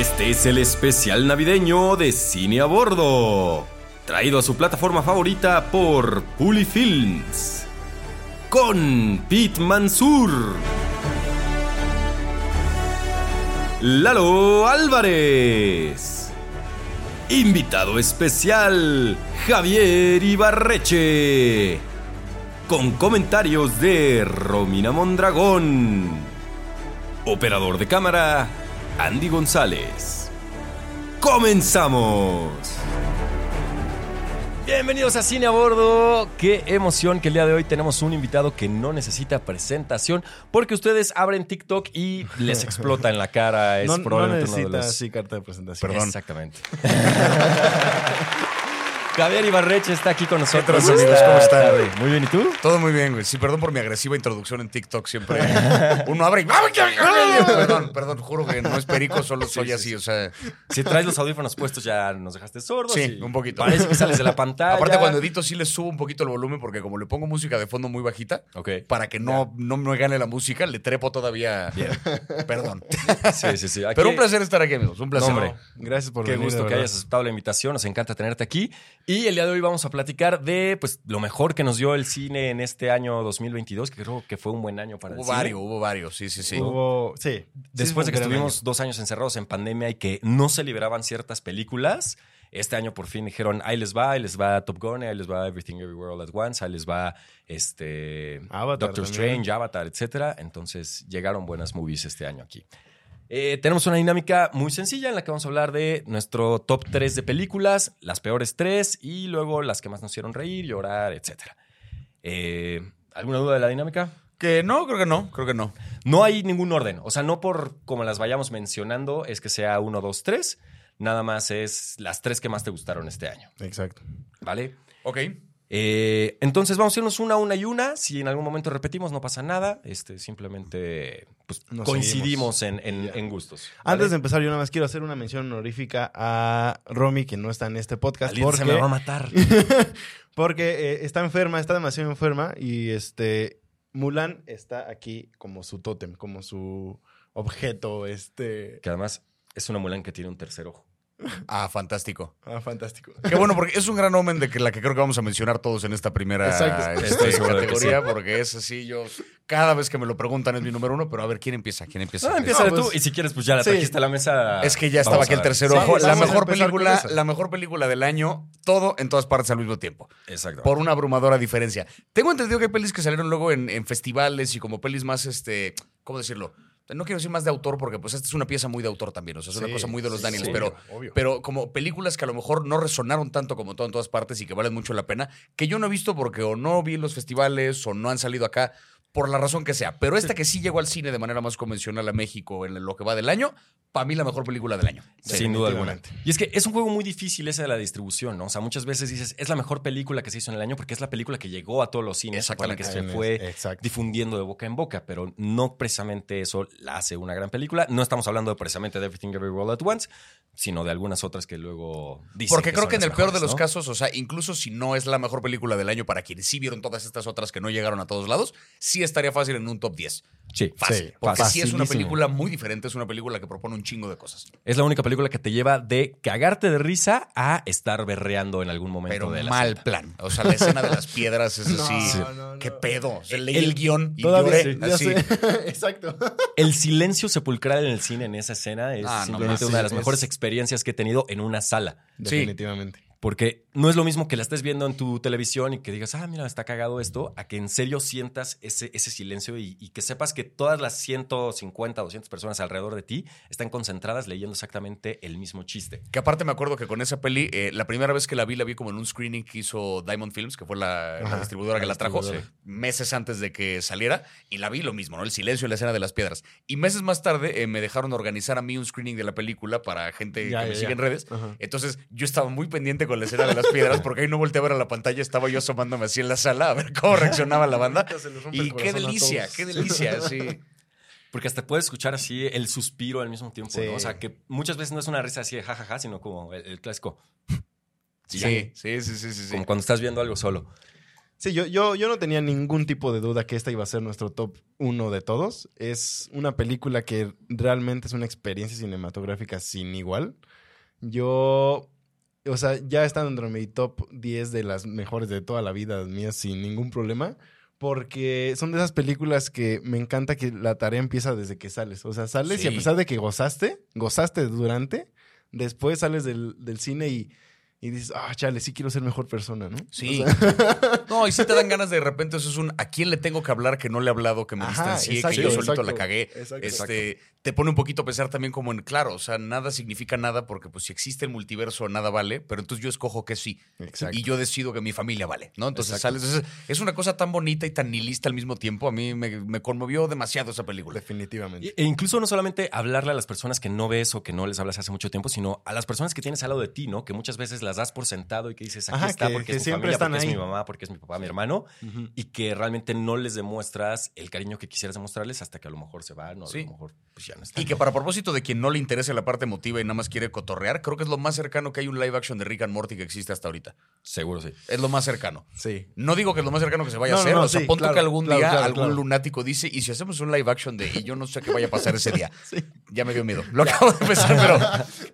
Este es el especial navideño de Cine a Bordo, traído a su plataforma favorita por Puli Films. Con Pete Mansur, Lalo Álvarez, invitado especial Javier Ibarreche, con comentarios de Romina Mondragón, operador de cámara Andy González. ¡Comenzamos! Bienvenidos a Cine a Bordo. Qué emoción que el día de hoy tenemos un invitado que no necesita presentación porque ustedes abren TikTok y les explota en la cara. Es No, no probablemente uno de necesita los- así carta de presentación. Perdón. Exactamente. Javier Ibarreche está aquí con nosotros. amigos? esta ¿Cómo están? tarde. Muy bien, ¿y tú? Todo muy bien, güey. Sí, perdón por mi agresiva introducción en TikTok siempre. Uno abre y... Perdón, perdón, juro que no es perico, solo soy así, o sea... Si traes los audífonos puestos ya nos dejaste sordos. Sí, y un poquito. Parece que sales de la pantalla. Aparte, cuando edito sí le subo un poquito el volumen porque como le pongo música de fondo muy bajita, para que no, no me gane la música, le trepo todavía... Perdón. Sí, sí, sí. Aquí- Pero un placer estar aquí, amigos. Un placer. No, hombre. Gracias por Qué venir. gusto que hayas aceptado la invitación, nos encanta tenerte aquí. Y el día de hoy vamos a platicar de pues lo mejor que nos dio el cine en este año 2022, que creo que fue un buen año para Hubo el cine. varios, hubo varios, sí, sí, sí. Hubo- sí. Después de que estuvimos dos años encerrados en pandemia y que no se liberaban ciertas películas, este año por fin dijeron, ahí les va, ahí les va Top Gun, ahí les va Everything Everywhere All at Once, ahí les va este Avatar Doctor también. Strange, Avatar, etcétera. Entonces llegaron buenas movies este año aquí. Eh, tenemos una dinámica muy sencilla en la que vamos a hablar de nuestro top 3 de películas, las peores 3 y luego las que más nos hicieron reír, llorar, etcétera. Eh, ¿Alguna duda de la dinámica? Que no, creo que no, creo que no. No hay ningún orden. O sea, no por como las vayamos mencionando es que sea 1, 2, 3. Nada más es las tres que más te gustaron este año. Exacto. ¿Vale? Ok. Eh, entonces vamos a irnos una, una y una. Si en algún momento repetimos, no pasa nada. Este, simplemente pues, Nos coincidimos en, en- en gustos. ¿vale? Antes de empezar, yo nada más quiero hacer una mención honorífica a Romy, que no está en este podcast. Alita se me va a Porque, matar. porque eh, está enferma, está demasiado enferma. Y este Mulan está aquí como su tótem, como su objeto. Este. que además es una Mulan que tiene un tercer ojo. Ah, fantástico. Ah, fantástico. Qué bueno, porque es un gran omen de que la que creo que vamos a mencionar todos en esta primera este, categoría, porque es así, yo cada vez que me lo preguntan es mi número uno, pero a ver, ¿quién empieza? ¿Quién empieza? No, empieza No, tú. pues- Y si quieres, pues ya la Sí. trajiste a la mesa. Es que ya estaba aquí el tercer Sí, ojo. la vamos a mejor película, la mejor película del año, todo en todas partes al mismo tiempo. Exacto. Por una abrumadora diferencia. Tengo entendido que hay pelis que salieron luego en, en festivales y como pelis más, este, ¿cómo decirlo? No quiero decir más de autor porque pues esta es una pieza muy de autor también, o sea, es una Sí, cosa muy de los sí, Daniels, sí, pero, obvio. pero como películas que a lo mejor no resonaron tanto como todo en todas partes y que valen mucho la pena, que yo no he visto porque o no vi en los festivales o no han salido acá, por la razón que sea. Pero esta que sí llegó al cine de manera más convencional a México en lo que va del año, para mí la mejor película del año. Sin duda alguna. Y es que es un juego muy difícil ese de la distribución, ¿no? O sea, muchas veces dices, es la mejor película que se hizo en el año porque es la película que llegó a todos los cines, o con la que se Exactamente. fue Exacto. difundiendo de boca en boca, pero no precisamente eso la hace una gran película. No estamos hablando precisamente de Everything Everywhere All at Once, sino de algunas otras que luego dicen Porque creo son que en el peor de los ¿no? casos, o sea, incluso si no es la mejor película del año para quienes sí vieron todas estas otras que no llegaron a todos lados, sí estaría fácil en un top 10. Sí, Fácil. Sí, porque sí es una película muy diferente, es una película que propone un chingo de cosas. Es la única película que te lleva de cagarte de risa a estar berreando en algún momento Pero de la mal plan. O sea, la escena de las piedras es No, así. no, no. ¿Qué pedo? O sea, leí El- el, guion y lloré sí, así. Exacto. El silencio sepulcral en el cine en esa escena es Ah, simplemente no, una de las es- mejores experiencias que he tenido en una sala. Definitivamente. Porque no es lo mismo que la estés viendo en tu televisión y que digas, ah, mira, está cagado esto, a que en serio sientas ese, ese silencio y, y que sepas que todas las 150, 200 personas alrededor de ti están concentradas leyendo exactamente el mismo chiste. Que aparte me acuerdo que con esa peli, eh, la primera vez que la vi, la vi como en un screening que hizo Diamond Films, que fue la, distribuidora que la trajo, meses antes de que saliera, y la vi lo mismo, ¿no? El silencio y la escena de las piedras. Y meses más tarde eh, me dejaron organizar a mí un screening de la película para gente Ya, que me ya, sigue en redes. Ajá. Entonces yo estaba muy pendiente con la escena de las piedras, porque ahí no volteé a ver a la pantalla, estaba yo asomándome así en la sala a ver cómo reaccionaba la banda. Y qué delicia, qué delicia, sí. Porque hasta puedes escuchar así el suspiro al mismo tiempo, Sí. ¿no? O sea, que muchas veces no es una risa así de jajaja, sino como el, el clásico. Sí, sí, sí, sí, sí. sí. Como cuando estás viendo algo solo. Sí, yo, yo, yo no tenía ningún tipo de duda que esta iba a ser nuestro top uno de todos. Es una película que realmente es una experiencia cinematográfica sin igual. Yo, o sea, ya está dentro de mi top 10 de las mejores de toda la vida mía sin ningún problema. Porque son de esas películas que me encanta que la tarea empieza desde que sales. O sea, sales y a pesar de que gozaste, gozaste durante, después sales del, del cine y, y dices, ah, chale, sí quiero ser mejor persona, ¿no? Sí. O sea, No, y sí te dan ganas de, de repente, eso es un ¿a quién le tengo que hablar que no le he hablado, que me Ajá, distancié, exacto, que yo solito exacto. la cagué? Exacto, este, te pone un poquito a pensar también como en, claro, o sea, nada significa nada porque pues si existe el multiverso nada vale, pero entonces yo escojo que sí. Exacto. Y yo decido que mi familia vale, ¿no? Entonces Exacto. sales, es, es una cosa tan bonita y tan nihilista al mismo tiempo. A mí me, me conmovió demasiado esa película. Definitivamente. E incluso no solamente hablarle a las personas que no ves o que no les hablas hace mucho tiempo, sino a las personas que tienes al lado de ti, ¿no? Que muchas veces las das por sentado y que dices, aquí Ajá, está que- porque que es mi siempre familia, están porque es mi mamá, porque es mi papá, mi hermano, y que realmente no les demuestras el cariño que quisieras demostrarles hasta que a lo mejor se van o Sí. a lo mejor pues no. Y que para propósito de quien no le interese la parte emotiva y nada más quiere cotorrear, creo que es lo más cercano que hay un live action de Rick and Morty que existe hasta ahorita. Seguro sí. Es lo más cercano. Sí. No digo que es lo más cercano que se vaya No, a no, hacer. no, o sea, sí, pon tú claro, que algún claro, día claro, algún lunático dice, y si hacemos un live action de, y yo no sé qué vaya a pasar ese día. Ya me dio miedo. Lo acabo de pensar, pero,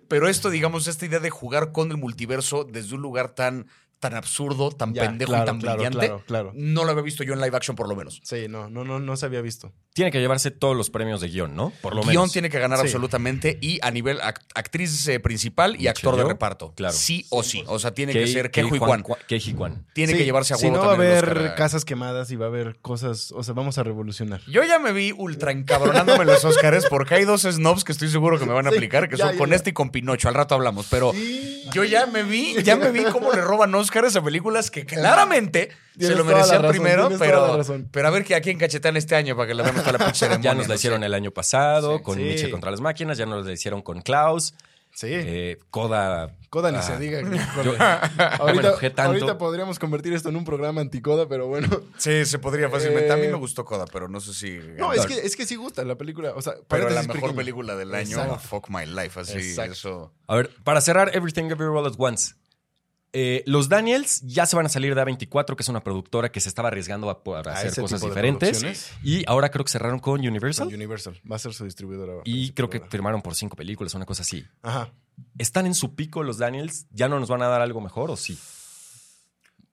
pero esto, digamos, esta idea de jugar con el multiverso desde un lugar tan, tan absurdo, tan Ya, pendejo claro, y tan claro, brillante, claro, claro. no lo había visto yo en live action por lo menos. Sí, no, no, no, no se había visto. Tiene que llevarse todos los premios de guion, ¿no? Por lo Guión menos. tiene que ganar Sí. absolutamente y a nivel act- actriz eh, principal y actor de reparto. claro. Sí o sí. O sea, tiene que ser Kei Keiju y Juan- Juan. Keiji Kwan. Tiene Sí, que llevarse a Si huevo no va a haber Oscar casas quemadas y va a haber cosas, o sea, vamos a revolucionar. Yo ya me vi ultra encabronándome en los Oscars porque hay dos snobs que estoy seguro que me van a aplicar, que ya, son ya, con ya. este y con Pinocho. Al rato hablamos, pero yo ya me vi, ya me vi cómo le roban Oscars a películas que claramente se lo merecían razón, primero, pero, pero a ver que a quién cachetean este año para que la veamos toda la pinche ceremonia. Ya nos la hicieron el año pasado Sí. con Sí. Nietzsche contra las máquinas, ya nos la hicieron con Klaus, Sí. eh, Coda. Coda ni ah, se diga. yo- ahorita, enojé tanto. ahorita podríamos convertir esto en un programa anticoda, pero bueno. Sí, se podría fácilmente. A mí Eh, me gustó Coda, pero no sé si. No, es que, es que sí gusta la película. O sea, Pero la mejor pequeño. película del año, Exacto. Fuck My Life, así, Exacto. eso. A ver, para cerrar Everything Everywhere All at Once. Eh, los Daniels ya se van a salir de A24, que es una productora que se estaba arriesgando a, a hacer cosas diferentes. Y ahora creo que cerraron con Universal. Con Universal. Va a ser su distribuidora. y creo que firmaron por cinco películas, una cosa así. Ajá. ¿Están en su pico los Daniels? ¿Ya no nos van a dar algo mejor o sí?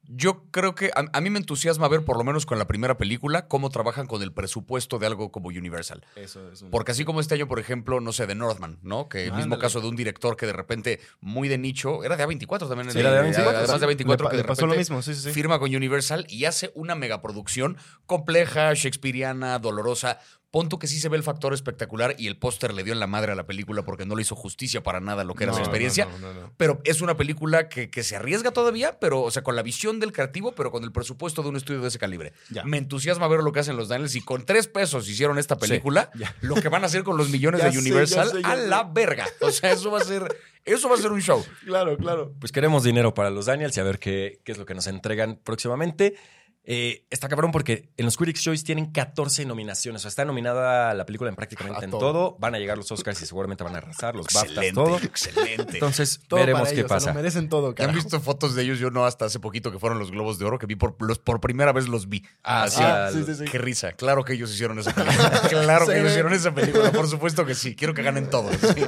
Yo creo que a, a mí me entusiasma ver, por lo menos con la primera película, cómo trabajan con el presupuesto de algo como Universal. Eso es un... Porque así como este año, por ejemplo, no sé, de Northman, ¿no? Que el mismo Ándale. caso de un director que de repente, muy de nicho, era de A24 también. Sí, era de A24, Además de Le A24, pa- que de le pasó lo mismo, sí, sí, sí. firma con Universal y hace una megaproducción compleja, shakespeariana, dolorosa. Pon tú que sí se ve el factor espectacular y el póster le dio en la madre a la película porque no le hizo justicia para nada lo que era No, su experiencia. no, no, no. Pero es una película que, que se arriesga todavía, pero, o sea, con la visión del creativo, pero con el presupuesto de un estudio de ese calibre. Ya. Me entusiasma ver lo que hacen los Daniels y con tres pesos hicieron esta película, ya. lo que van a hacer con los millones Ya de sé, Universal ya sé, ya a sé. la verga. O sea, eso va a ser, eso va a ser un show. Claro, claro. Pues queremos dinero para los Daniels y a ver qué, qué es lo que nos entregan próximamente. Eh, está cabrón porque en los Critics' Choice tienen 14 nominaciones. O sea, está nominada la película en prácticamente A en todo. todo. Van a llegar los Oscars y seguramente van a arrasar, los BAFTAs, Excelente, todo. excelente. Entonces, Todo veremos qué ellos, se pasa. Lo merecen todo, ¿Ya han visto fotos de ellos? Yo no, hasta hace poquito que fueron los Globos de Oro, que vi por, los, por primera vez los vi. Ah, Así, sí, Ah, sí, sí, sí. Qué risa. Claro que ellos hicieron esa película. Claro que ellos hicieron esa película. Por supuesto que sí. Quiero que ganen todos. sí.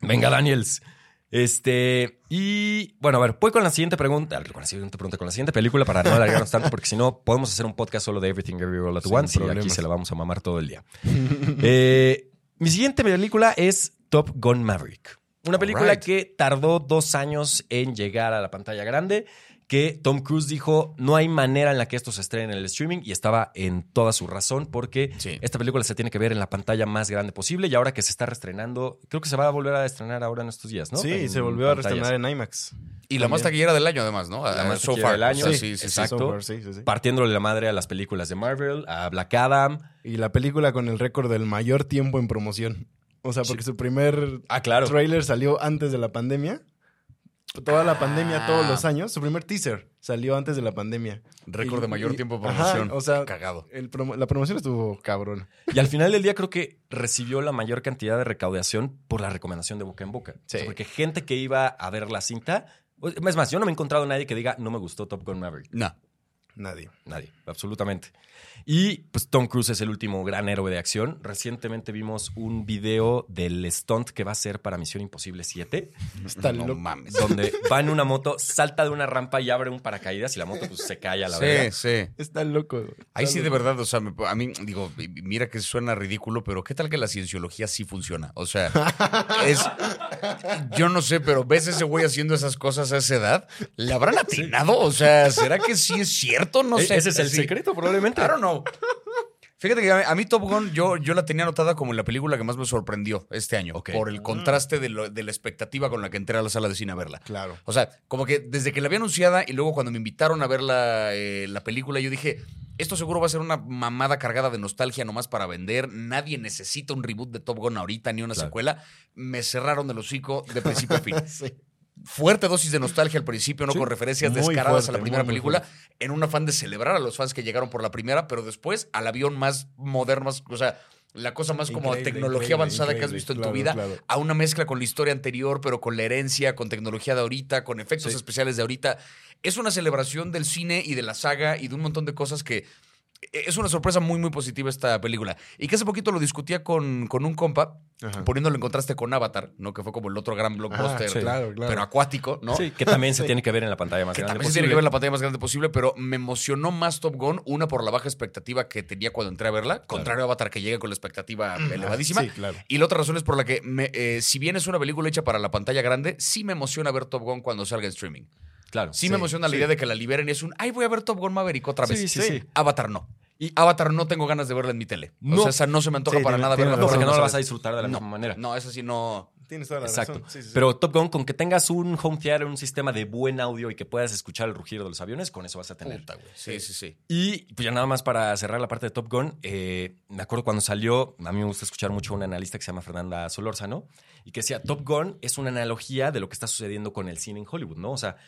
Venga, Daniels. Este, y bueno, a ver, voy con la siguiente pregunta, con la siguiente pregunta, con la siguiente película para no alargarnos tanto, porque si no, podemos hacer un podcast solo de Everything Everywhere All at Once y aquí se la vamos a mamar todo el día. Eh, mi siguiente película es Top Gun Maverick. Una película que tardó dos años en llegar a la pantalla grande, que Tom Cruise dijo, no hay manera en la que esto se estrene en el streaming y estaba en toda su razón porque Sí. esta película se tiene que ver en la pantalla más grande posible y ahora que se está reestrenando, creo que se va a volver a estrenar ahora en estos días, ¿no? Sí, En se volvió a reestrenar en IMAX. Y la más También. taquillera del año, además, ¿no? La Ah, más so taquillera far. del año. O sea, Sí, sí, sí, sí. exacto. So far, sí, sí, sí. partiéndole la madre a las películas de Marvel, a Black Adam. Y la película con el récord del mayor tiempo en promoción. O sea, porque su primer Ah, claro. trailer salió antes de la pandemia. Toda la pandemia, Ah. todos los años. Su primer teaser salió antes de la pandemia. Récord de mayor y- tiempo de ajá, promoción. o sea, cagado. el promo- la promoción estuvo cabrón. Y al final del día creo que recibió la mayor cantidad de recaudación por la recomendación de boca en boca. O sea, Sí. porque gente que iba a ver la cinta... Es más, yo no me he encontrado a nadie que diga, no me gustó Top Gun Maverick. No. Nadie. Nadie, absolutamente. Y pues Tom Cruise es el último gran héroe de acción. Recientemente vimos un video del stunt que va a ser para Misión Imposible 7, Está no loco. mames. donde va en una moto, salta de una rampa y abre un paracaídas y la moto pues se cae a la verga. Sí, sí. Está loco. Ahí sí, de verdad, o sea, me- a mí, digo, mira que suena ridículo, pero ¿qué tal que la cienciología sí funciona? O sea, es. Yo no sé, pero ves ese güey haciendo esas cosas a esa edad, ¿le habrán atinado? O sea, ¿será que sí es cierto? No E- sé. Ese es el Sí. secreto, probablemente. I don't know. Fíjate que a mí Top Gun yo, yo la tenía anotada como la película que más me sorprendió este año. Por el contraste de, lo- de la expectativa con la que entré a la sala de cine a verla. Claro. O sea, como que desde que la había anunciada y luego cuando me invitaron a ver la, eh, la película, yo dije, esto seguro va a ser una mamada cargada de nostalgia nomás para vender. Nadie necesita un reboot de Top Gun ahorita ni una Claro. secuela. Me cerraron el hocico de principio a fin. Sí. Fuerte dosis de nostalgia al principio, ¿no? Sí, con referencias descaradas a la primera muy, muy película, en un afán de celebrar a los fans que llegaron por la primera, pero después al avión más moderno, más, o sea, la cosa más como tecnología avanzada que has visto en tu vida, claro. a una mezcla con la historia anterior, pero con la herencia, con tecnología de ahorita, con efectos Sí. especiales de ahorita. Es una celebración del cine y de la saga y de un montón de cosas que es una sorpresa muy, muy positiva esta película. Y que hace poquito lo discutía con, con un compa, Ajá. poniéndolo en contraste con Avatar, ¿no? Que fue como el otro gran blockbuster, Ah, sí, claro, claro. pero acuático, ¿no? Sí, que también se tiene que ver en la pantalla más Que grande también se posible. tiene que ver en la pantalla más grande posible, pero me emocionó más Top Gun, una por la baja expectativa que tenía cuando entré a verla, contrario a Avatar que llega con la expectativa elevadísima. Sí, claro. Y la otra razón es por la que, me- eh, si bien es una película hecha para la pantalla grande, sí me emociona ver Top Gun cuando salga en streaming. Claro. Sí, me emociona la idea de que la liberen y es un, ay, voy a ver Top Gun Maverick otra vez. Sí, sí, sí. Avatar no. Y Avatar no tengo ganas de verla en mi tele. O No. sea, esa no se me antoja Sí, para tiene- nada verla. No, porque no la vas a disfrutar de la No, misma manera. No, esa sí no. Tienes toda la Exacto. razón. Sí, sí, sí. Pero Top Gun, con que tengas un home theater, un sistema de buen audio y que puedas escuchar el rugido de los aviones, con eso vas a tener. Puta. Sí, sí, sí. Y pues ya nada más para cerrar la parte de Top Gun, eh, me acuerdo cuando salió, a mí me gusta escuchar mucho a una analista que se llama Fernanda Solórzano, y que decía, Top Gun es una analogía de lo que está sucediendo con el cine en Hollywood, ¿no? O sea,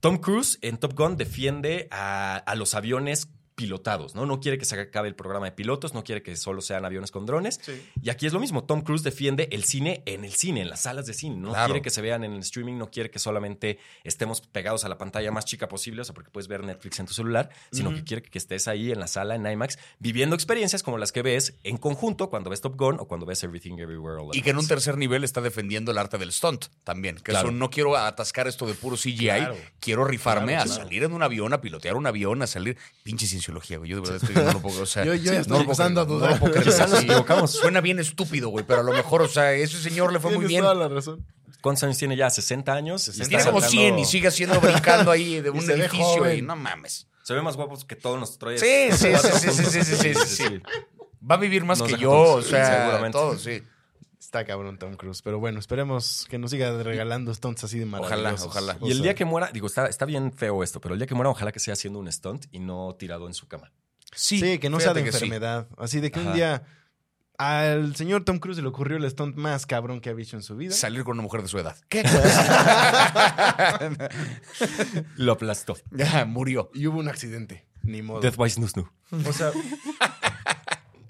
Tom Cruise en Top Gun defiende a, a los aviones pilotados, ¿no? No quiere que se acabe el programa de pilotos, no quiere que solo sean aviones con drones. Sí. Y aquí es lo mismo, Tom Cruise defiende el cine en el cine, en las salas de cine. No Claro. quiere que se vean en el streaming, no quiere que solamente estemos pegados a la pantalla más chica posible, o sea, porque puedes ver Netflix en tu celular, sino que quiere que estés ahí en la sala, en IMAX, viviendo experiencias como las que ves en conjunto cuando ves Top Gun o cuando ves Everything Everywhere All at Y que en un tercer nivel está defendiendo el arte del stunt también. Que Claro. eso no quiero atascar esto de puro CGI. Claro. Quiero rifarme Claro, a claro. salir en un avión, a pilotear un avión, a salir. Pinche yo de verdad estoy, no lo puedo, o sea, yo, a dudar. Suena bien estúpido, güey, pero a lo mejor, o sea, ese señor le fue muy bien. toda la ¿Cuántos años tiene ya? ¿60 años? 60 tiene como 100 y sigue siendo brincando ahí de un edificio, güey. No mames. Se ve más guapos que todos los troyes. Sí, sí, sí, sí, sí, sí, sí, sí. Va a vivir más que yo, o sea, seguramente. sí. Está cabrón Tom Cruise. Pero bueno, esperemos que nos siga regalando stunts así de maravillosos. ojalá. Y el día que muera, digo, está, está bien feo esto, pero el día que muera, ojalá que sea haciendo un stunt y no tirado en su cama. Sí, que no sea de sí. enfermedad. Así de que un día al señor Tom Cruise se le ocurrió el stunt más cabrón que ha visto en su vida. Salir con una mujer de su edad. ¿Qué? Lo aplastó. Ya, murió. Y hubo un accidente. Ni modo. Death by Snoo Snoo. O sea,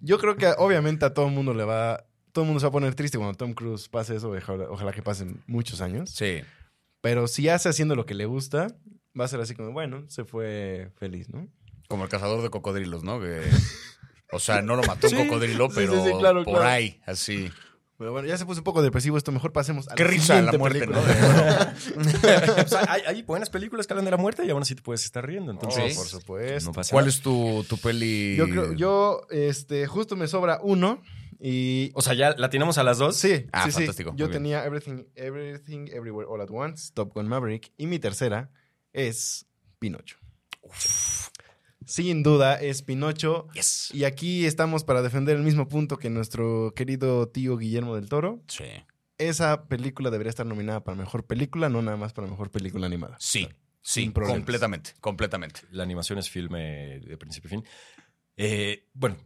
yo creo que obviamente a todo el mundo le va. Todo el mundo se va a poner triste cuando Tom Cruise pase eso. Ojalá, ojalá que pasen muchos años. Sí. Pero si hace haciendo lo que le gusta, va a ser así como, bueno, se fue feliz, ¿no? Como el cazador de cocodrilos, ¿no? Que, o sea, no lo mató Sí, un cocodrilo, sí, pero sí, sí, claro, por claro. ahí, así. Pero bueno, ya se puso un poco depresivo esto. Mejor pasemos a Qué la risa la muerte, película. ¿no? O sea, hay, hay buenas películas que hablan de la muerte y aún así te puedes estar riendo. Oh, Entonces, por supuesto. no ¿Cuál nada. es tu, tu peli? Yo creo, yo, este, justo me sobra uno y... O sea, ya la tenemos a las dos. Sí, Ah, sí, sí. fantástico, Yo bien. tenía Everything, Everything, Everywhere, All at Once, Top Gun Maverick, y mi tercera es Pinocho. Sin duda es Pinocho. Yes. Y aquí estamos para defender el mismo punto que nuestro querido tío Guillermo del Toro. Sí. Esa película debería estar nominada para mejor película, no nada más para mejor película animada. Sí. Sí, Sin problemas. completamente, completamente. La animación es filme de principio a fin. Eh, bueno,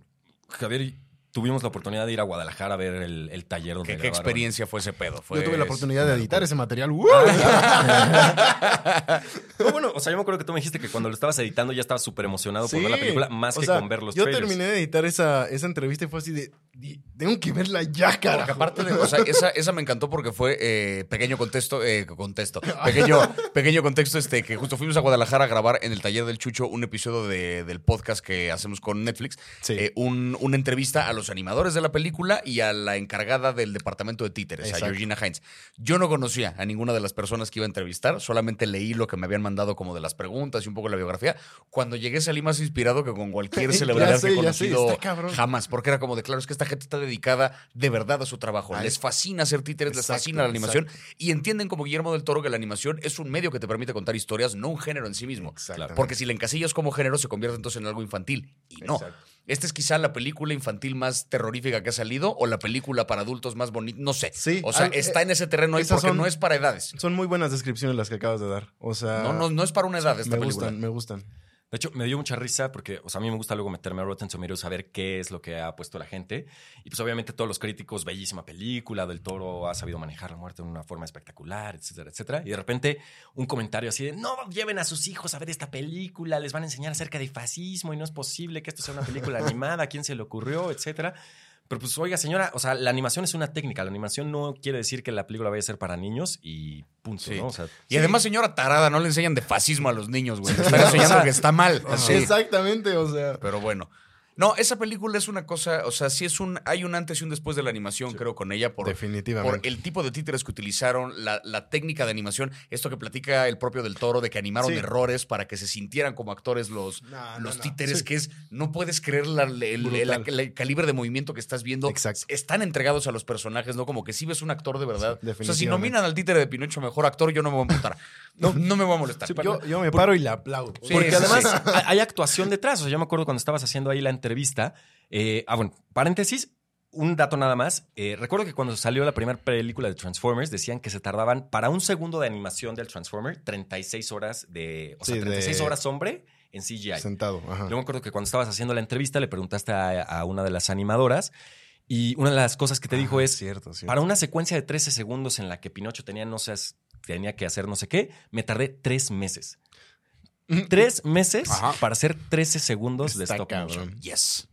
Javier, tuvimos la oportunidad de ir a Guadalajara a ver el, el taller donde ¿Qué, qué experiencia fue ese pedo? Fue Yo tuve la oportunidad de editar ese material. ¡Wow! No, bueno, o sea, yo me acuerdo que tú me dijiste que cuando lo estabas editando ya estabas súper emocionado por Sí. ver la película, más O que sea, con ver los Yo trailers. terminé de editar esa, esa entrevista y fue así de, tengo que verla ya, cara. Aparte de, o sea, esa, esa me encantó porque fue eh, pequeño contexto, eh, contexto, pequeño, pequeño contexto, este, que justo fuimos a Guadalajara a grabar en el taller del Chucho un episodio de- del podcast que hacemos con Netflix, Sí. eh, un- una entrevista a los animadores de la película y a la encargada del departamento de títeres, Exacto. a Georgina Heinz. Yo no conocía a ninguna de las personas que iba a entrevistar, solamente leí lo que me habían mandado como de las preguntas y un poco la biografía. Cuando llegué salí más inspirado que con cualquier celebridad sé, que he sé, conocido cabrón. jamás, porque era como de claro, es que esta gente está dedicada de verdad a su trabajo. Ay. Les fascina hacer títeres, les fascina la animación y entienden como Guillermo del Toro que la animación es un medio que te permite contar historias, no un género en sí mismo. Porque si la encasillas como género se convierte entonces en algo infantil y no. Esta es quizá la película infantil más terrorífica que ha salido o la película para adultos más bonita, no sé. Sí, o sea, está eh, en ese terreno ahí porque son- no es para edades. Son muy buenas descripciones las que acabas de dar. O sea, No, no, no es para una edad esta me película. gustan, me gustan. De hecho, me dio mucha risa porque, o sea, a mí me gusta luego meterme a Rotten Tomatoes, saber qué es lo que ha puesto la gente. Y pues obviamente todos los críticos, bellísima película, Del Toro ha sabido manejar la muerte de una forma espectacular, etcétera, etcétera. Y de repente un comentario así de, no lleven a sus hijos a ver esta película, les van a enseñar acerca de fascismo y no es posible que esto sea una película animada, ¿a quién se le ocurrió, etcétera? Pero pues, oiga, señora, o sea, la animación es una técnica. La animación no quiere decir que la película vaya a ser para niños y punto, Sí. ¿no? O sea, Y además, señora tarada, no le enseñan de fascismo a los niños, güey. Le Están enseñando que está mal. así. Exactamente, o sea. Pero bueno. No, esa película es una cosa, o sea, sí es un, hay un antes y un después de la animación, creo, con ella, por, Definitivamente. por el tipo de títeres que utilizaron, la, la técnica de animación, esto que platica el propio del toro, de que animaron Sí. errores para que se sintieran como actores los, No, los no. títeres, Sí. que es, no puedes creer la- el, el- Brutal. el- el calibre de movimiento que estás viendo. Exacto. Están entregados a los personajes, ¿no? Como que si ves un actor de verdad. Sí, o sea, si nominan al títere de Pinocho mejor actor, yo no me voy a molestar. No, no me voy a molestar. yo, yo me paro y le aplaudo. Sí, Porque sí, además hay actuación detrás. O sea, yo me acuerdo cuando estabas haciendo ahí la entrevista. Eh, ah, bueno, paréntesis. Un dato nada más. Eh, recuerdo que cuando salió la primera película de Transformers decían que se tardaban para un segundo de animación del Transformer 36 horas de. O sea, Sí, de- 36 horas hombre en CGI. Sentado. Ajá. Yo me acuerdo que cuando estabas haciendo la entrevista le preguntaste a, a una de las animadoras y una de las cosas que te dijo Ah, es: cierto, cierto. para una secuencia de 13 segundos en la que Pinocho tenía, no sé, tenía que hacer no sé qué, me tardé tres meses. Tres meses Ajá. para hacer 13 segundos de stop motion. cabrón. Yes.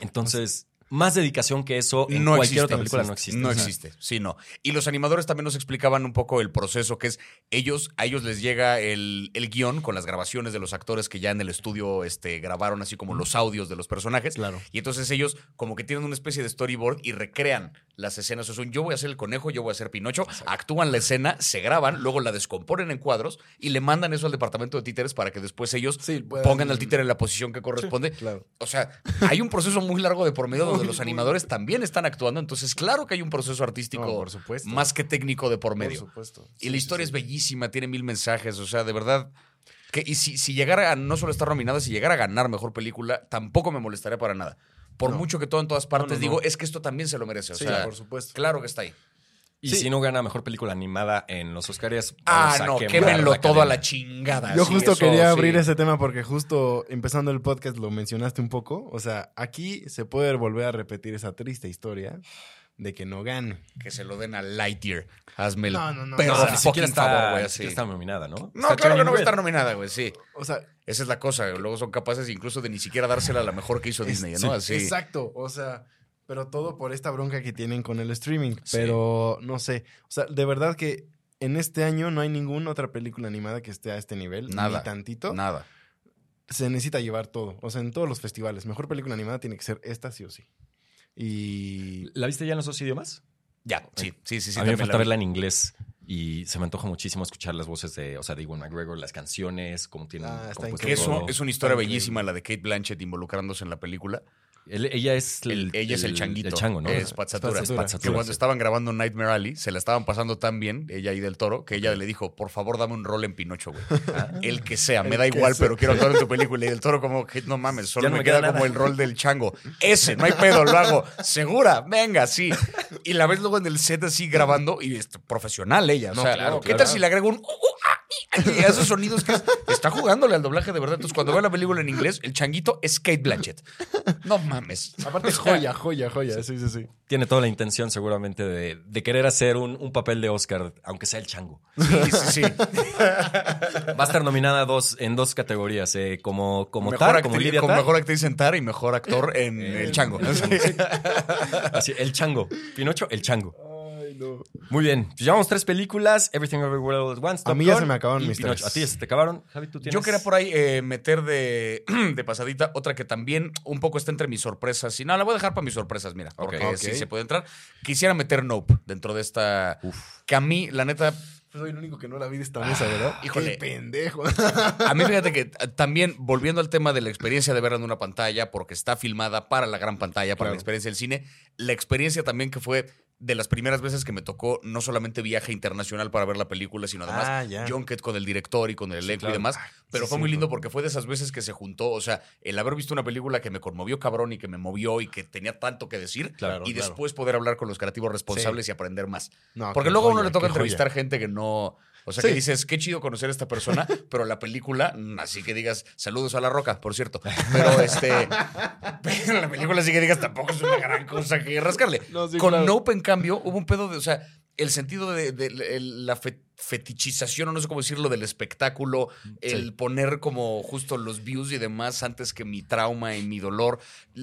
Entonces, más dedicación que eso en no cualquier existe, otra película no existe. No existe, sí, no. Y los animadores también nos explicaban un poco el proceso, que es ellos, a ellos les llega el, el guion con las grabaciones de los actores que ya en el estudio este, grabaron, así como los audios de los personajes. Claro. Y entonces ellos como que tienen una especie de storyboard y recrean las escenas. O sea, yo voy a ser el conejo, yo voy a ser Pinocho, actúan la escena, se graban, luego la descomponen en cuadros y le mandan eso al departamento de títeres para que después ellos Sí, pongan al títere en la posición que corresponde. Claro. O sea, hay un proceso muy largo de por medio Muy, los animadores también están actuando. Entonces, claro que hay un proceso artístico No, por supuesto. más que técnico de por medio. Por supuesto. y la historia sí. es bellísima, tiene mil mensajes. O sea, de verdad. Que, y si, si llegara a no solo estar nominada, si llegara a ganar mejor película, tampoco me molestaría para nada. Por No. mucho que todo en todas partes No, digo, es que esto también se lo merece. O sea, por supuesto. claro que está ahí. Y Sí. si no gana mejor película animada en los Oscars, Ah, no, quémenlo todo a la chingada. Yo Sí, justo eso quería sí. abrir ese tema porque justo empezando el podcast lo mencionaste un poco. O sea, aquí se puede volver a repetir esa triste historia de que no gane. Que se lo den a Lightyear. Hazme el No, no, no. perro No, ni siquiera está, favor, güey. así. está nominada, ¿no? No, Está claro que no va a estar nominada, güey, sí. O sea, Esa es la cosa. Luego son capaces incluso de ni siquiera dársela a la mejor que hizo es- Disney, sí, ¿no? Así. Exacto. O sea, pero todo por esta bronca que tienen con el streaming. Sí. Pero no sé. O sea, de verdad que en este año no hay ninguna otra película animada que esté a este nivel. Nada. Ni tantito. Nada. se necesita llevar todo. O sea, en todos los festivales. Mejor película animada tiene que ser esta sí o sí. Y ¿La viste ya en los dos idiomas? Ya, sí, sí, sí. sí a mí me falta verla en inglés y se me antoja muchísimo escuchar las voces de, o sea, de Ewan McGregor, las canciones, cómo tienen Ah, está eso todo. es una historia bellísima, la de Kate Blanchett involucrándose en la película. Él- ella es el, El- ella es el changuito. El chango, ¿no? Es Patsatura. Que cuando sí. estaban grabando Nightmare Alley, se la estaban pasando tan bien, ella y del toro, que ella le dijo, por favor, dame un rol en Pinocho, güey. El que sea, me da igual, sea. pero quiero actuar en tu película. Y del toro como que, no mames, solo no me, me queda, queda como el rol del chango. Ese, no hay pedo, lo hago. ¿Segura? Venga, sí. Y la ves luego en el set así grabando, y es profesional ella. O No, sea, claro, ¿qué claro. tal si le agrego un... uh, uh, ah, esos sonidos que es- está jugándole al doblaje de verdad. Entonces, cuando veo la película en inglés, el changuito es Kate Blanchett. No mames. Aparte, joya, joya, joya. Sí, sí, sí. Tiene toda la intención seguramente de, de querer hacer un, un papel de Oscar, aunque sea el chango. Sí, sí, sí. Va a estar nominada dos, en dos categorías, eh, como, como mejor, Tar, como Lidia como Tar. mejor actriz en Tar y mejor actor en El Chango. Así, el chango. Pinocho, el chango. No. Muy bien. Pues llevamos tres películas. Everything Everywhere All at Once. A Top mí ya Gun se me acabaron mis Pinocho. tres. A ti ya se te acabaron. Javi, tú tienes... Yo quería por ahí eh, meter de, de pasadita otra que también un poco está entre mis sorpresas. Y no, la voy a dejar para mis sorpresas, mira, porque Ok. sí se puede entrar. Quisiera meter Nope dentro de esta. Que a mí, la neta, Soy el único que no la vi de esta mesa, ¿verdad? híjole. Qué pendejo. a mí fíjate que también, volviendo al tema de la experiencia de verla en una pantalla, porque está filmada para la gran pantalla, para Claro. la experiencia del cine, la experiencia también que fue de las primeras veces que me tocó no solamente viaje internacional para ver la película, sino además Ah, junket con el director y con el elenco claro. y demás. Ah, Pero sí, fue muy lindo porque fue de esas veces que se juntó, o sea, el haber visto una película que me conmovió cabrón y que me movió y que tenía tanto que decir, Claro, y claro. después poder hablar con los creativos responsables y aprender más. No, Porque luego a uno le toca joya. entrevistar gente que no. O sea, Sí. que dices, qué chido conocer a esta persona, pero la película, así que digas, saludos a la roca, por cierto. Pero este. Pero la película, así que digas, tampoco es una gran cosa que rascarle. No, sí, Con claro. Nope, en cambio, hubo un pedo de. O sea, el sentido de, la fe- fetichización, o no sé cómo decirlo, del espectáculo, el poner como justo los views y demás antes que mi trauma y mi dolor,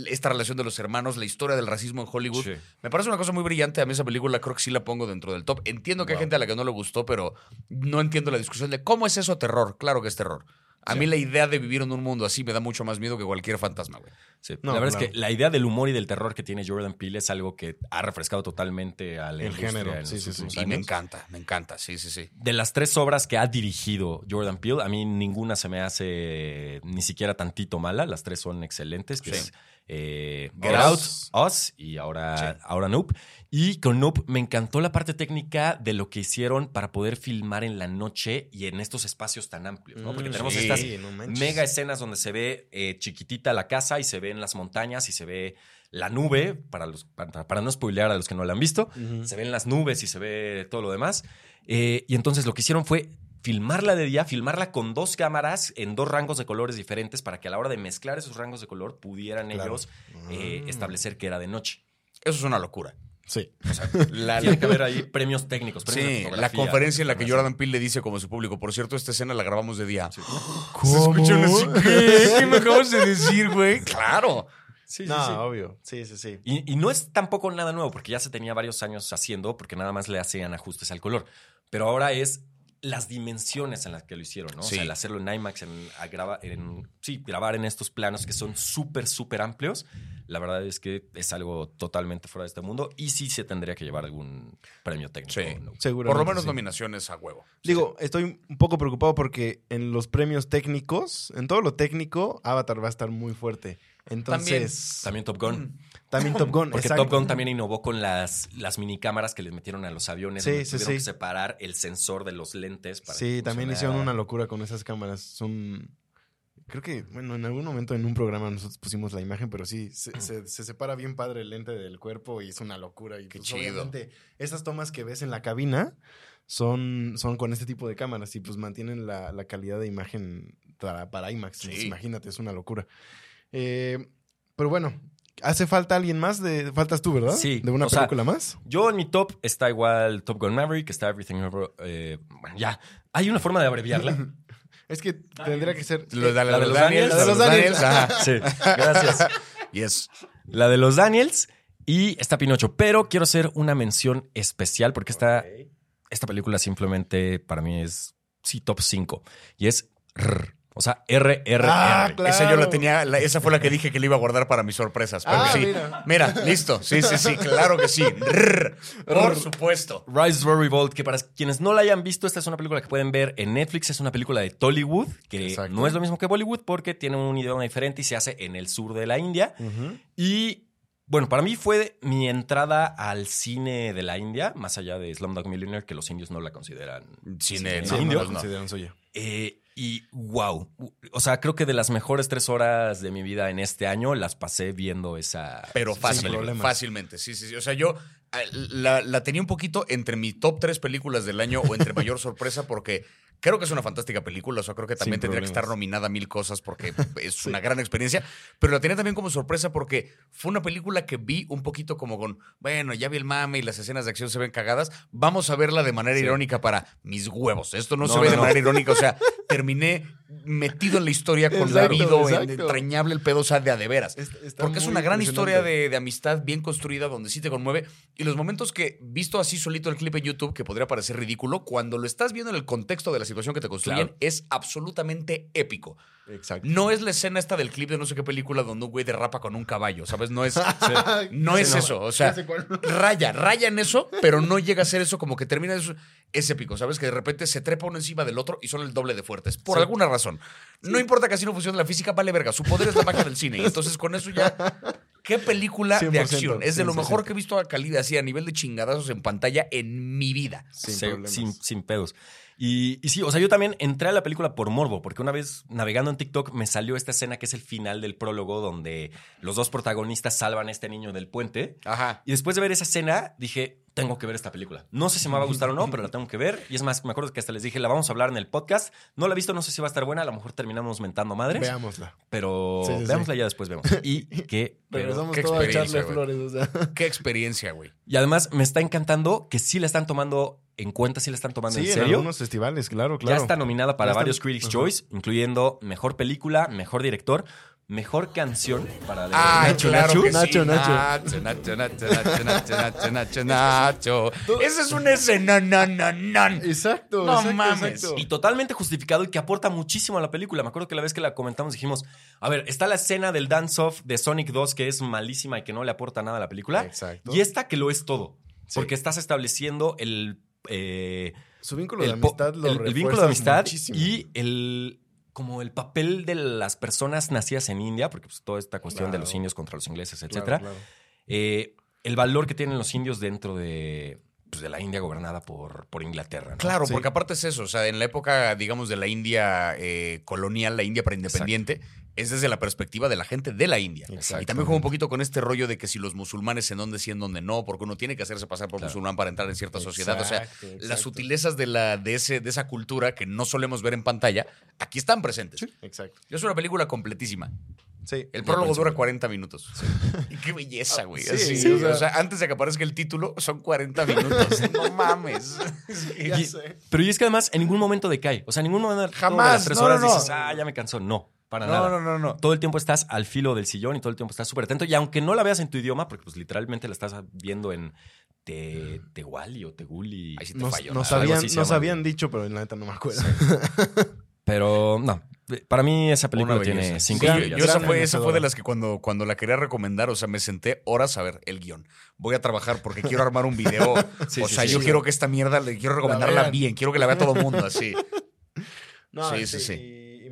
esta relación de los hermanos, la historia del racismo en Hollywood. Sí. Me parece una cosa muy brillante. A mí esa película creo que sí la pongo dentro del top. Entiendo que hay gente a la que no le gustó, pero no entiendo la discusión de cómo es eso terror. Claro que es terror. A mí la idea de vivir en un mundo así me da mucho más miedo que cualquier fantasma, güey. Sí, No, la verdad es que la idea del humor y del terror que tiene Jordan Peele es algo que ha refrescado totalmente al El género, sí, sí, sí. Y me encanta, me encanta, sí, sí, sí. De las tres obras que ha dirigido Jordan Peele, a mí ninguna se me hace ni siquiera tantito mala. Las tres son excelentes. Que Sí. es eh, Us. Get Out, Us y ahora, ahora Nope. Y con Nope me encantó la parte técnica de lo que hicieron para poder filmar en la noche y en estos espacios tan amplios, ¿no? Porque Mm, tenemos sí, estas no mega escenas donde se ve eh, chiquitita la casa y se ven las montañas y se ve la nube, para, los, para, para no spoilear a los que no la han visto, se ven las nubes y se ve todo lo demás. Eh, y entonces lo que hicieron fue filmarla de día, filmarla con dos cámaras en dos rangos de colores diferentes para que a la hora de mezclar esos rangos de color pudieran Claro. ellos eh, Mm. establecer que era de noche. Eso es una locura. Sí. La, Tiene que haber ahí premios técnicos. Premios de Sí, la conferencia en la que. Jordan Peele le dice como a su público, por cierto, esta escena la grabamos de día. ¿Cómo? Se escucha ¿qué? ¿Qué me acabas de decir, güey? Claro. Sí, sí, No, sí. obvio. Sí, sí, sí. Y, y no es tampoco nada nuevo, porque ya se tenía varios años haciendo, porque nada más le hacían ajustes al color. Pero ahora es las dimensiones en las que lo hicieron, ¿no? O Sí. sea, el hacerlo en IMAX, en, a graba- en- sí, grabar en estos planos que son súper, súper amplios, la verdad es que es algo totalmente fuera de este mundo y sí se tendría que llevar algún premio técnico. Sí. ¿no? Seguro. Por lo menos nominaciones a huevo. Digo, estoy un poco preocupado porque en los premios técnicos, en todo lo técnico, Avatar va a estar muy fuerte. Entonces, También Top Gun. También, Top Gun. Porque exacto. Top Gun también innovó con las, las mini cámaras que les metieron a los aviones. Sí, donde sí, tuvieron sí. que separar el sensor de los lentes. Para Sí, que también hicieron una locura con esas cámaras. Son. Creo que, bueno, en algún momento en un programa nosotros pusimos la imagen, pero sí, se, se- se separa bien padre el lente del cuerpo y es una locura. Y Qué pues, chido. obviamente, esas tomas que ves en la cabina son, son con este tipo de cámaras y pues mantienen la, la calidad de imagen para, para IMAX. Entonces, imagínate, es una locura. Eh, pero bueno, ¿hace falta alguien más? De, faltas tú, ¿verdad? Sí, ¿De una o sea, película más? Yo en mi top está igual Top Gun Maverick, está Everything Over. eh, bueno, ya. Hay una forma de abreviarla. Es que tendría que ser. Lo- la de los Daniels. La de los Daniels. Ajá. sí, gracias. Yes. La de los Daniels y está Pinocho. Pero quiero hacer una mención especial porque esta, esta película simplemente para mí es, sí, top 5. Y es RRR. O sea, RRR. Ah, claro. Esa yo la tenía, la- esa fue la que dije que le iba a guardar para mis sorpresas. Pero Ah, sí. mira. Mira. listo. Sí, sí, sí, claro que sí. Rrr. Por supuesto. Rise of Revolt, que para quienes no la hayan visto, esta es una película que pueden ver en Netflix. Es una película de Tollywood, que Exacto. no es lo mismo que Bollywood porque tiene un idioma diferente y se hace en el sur de la India. Y bueno, para mí fue mi entrada al cine de la India, más allá de Slumdog Millionaire, que los indios no la consideran Cine, cine no, indio. no, la no. consideran suya. Eh, y wow, o sea, creo que de las mejores tres horas de mi vida en este año las pasé viendo esa. Pero fácil, fácilmente. Sí, sí, sí. O sea, yo eh, la, la tenía un poquito entre mi top tres películas del año o entre mayor sorpresa porque Creo que es una fantástica película, o sea, creo que también Sin tendría que estar nominada a mil cosas porque es una gran experiencia, pero la tenía también como sorpresa porque fue una película que vi un poquito como con, bueno, ya vi el mame y las escenas de acción se ven cagadas, vamos a verla de manera irónica para mis huevos. Esto no, No, se ve no, de no. manera irónica, o sea, terminé metido en la historia con la Exacto, vida, exacto. entrañable el pedo, o sea, de a de veras. Está- está Porque es una gran historia de amistad bien construida donde sí te conmueve. Y los momentos que, visto así solito el clip en YouTube, que podría parecer ridículo, cuando lo estás viendo en el contexto de la situación que te construyen, Claro. es absolutamente épico. Exacto. No es la escena esta del clip de no sé qué película donde un güey derrapa con un caballo, ¿sabes? No es, no Sí, es no. eso. O sea, raya, raya en eso, pero no llega a ser eso como que termina eso. Es épico, ¿sabes? Que de repente se trepa uno encima del otro y son el doble de fuertes. Por Sí. alguna razón. No importa que así no funcione la física, vale verga. Su poder es la magia del cine. Y entonces con eso ya. ¿Qué película de 100%, acción? Es de lo 100%. mejor que he visto a Cali así a nivel de chingadazos en pantalla en mi vida. Sin, sin pedos. Y, y sí, o sea, yo también entré a la película por morbo, porque una vez navegando en TikTok me salió esta escena que es el final del prólogo, donde los dos protagonistas salvan a este niño del puente. Ajá. Y después de ver esa escena, dije, tengo que ver esta película. No sé si me va a gustar o no, pero la tengo que ver. Y es más, me acuerdo que hasta les dije, la vamos a hablar en el podcast. No la he visto, no sé si va a estar buena. A lo mejor terminamos mentando madres. Veámosla. Pero Sí, sí, sí. veámosla ya después vemos. Y que... Regresamos qué todo a echarle flores, o sea. Qué experiencia, güey. Y además me está encantando que sí la están tomando en cuenta, sí la están tomando Sí, en en serio. algunos festivales, claro, claro. Ya está nominada para Ya varios Critics' Ajá. Choice, incluyendo Mejor Película, Mejor Director, Mejor Canción para de Ay, Nacho claro Nacho. que sí. Nacho, Nacho. Nacho, Nacho, Nacho, Nacho, Nacho, Nacho, Nacho, Nacho. Ese es un escena, no, no, no. Exacto, No exacto, mames. exacto. Y totalmente justificado y que aporta muchísimo a la película. Me acuerdo que la vez que la comentamos dijimos, a ver, está la escena del dance-off de Sonic 2 que es malísima y que no le aporta nada a la película. Exacto. Y esta que lo es todo. Sí. Porque estás estableciendo el... eh, Su vínculo de amistad lo el- el vínculo de amistad muchísimo. y el como el papel de las personas nacidas en India, porque pues, toda esta cuestión de los indios contra los ingleses, etcétera, claro. eh, el valor que tienen los indios dentro de, pues, de la India gobernada por, por Inglaterra. ¿no? Claro, Sí. porque aparte es eso, o sea, en la época, digamos, de la India eh, colonial, la India preindependiente, es desde la perspectiva de la gente de la India. Y también juega un poquito con este rollo de que si los musulmanes en dónde sí, en dónde no, porque uno tiene que hacerse pasar por Claro. musulmán para entrar en cierta sociedad. O sea, Exacto, las sutilezas de, la, de, ese, de esa cultura que no solemos ver en pantalla, aquí están presentes. Sí, exacto. Es una película completísima. Sí. El prólogo dura bien. 40 minutos. Y qué belleza, güey. Sí, Así, sí, o, o sea, sea- antes de que aparezca el título, son 40 minutos. no mames. Ya Y- sé. Pero y es que además en ningún momento decae. O sea, en ningún momento de Jamás, las tres no, horas no, no. dices, ah, ya me cansó. No, para No, nada. no, no, no. Todo el tiempo estás al filo del sillón y todo el tiempo estás súper atento. Y aunque no la veas en tu idioma, porque pues literalmente la estás viendo en te, Tehuali o Teguli. Ahí sí te Nos, falló. nos habían, nos llama. habían dicho, pero la neta no me acuerdo. Pero no, para mí esa película tiene cinco Sí, yo- yo esa fue, esa fue de las que cuando, cuando la quería recomendar, o sea, me senté horas a ver el guion. Voy a trabajar porque quiero armar un video. Sí, o sí, sea, sí. yo quiero que esta mierda le quiero recomendarla bien. Quiero que la vea todo el mundo así. No, Sí, sí, sí.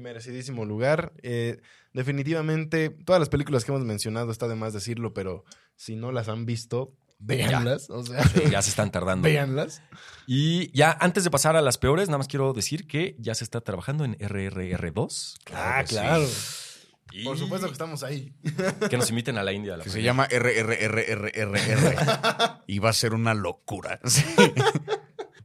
Merecidísimo lugar. Eh, definitivamente, todas las películas que hemos mencionado, está de más decirlo, pero si no las han visto, véanlas. O sea, Ya se están tardando. véanlas. Y ya antes de pasar a las peores, nada más quiero decir que ya se está trabajando en RRR2. Ah, sí. claro. Y Por supuesto que estamos ahí. que nos inviten a la India. a la Que se llama RRRRRR. y va a ser una locura. Sí.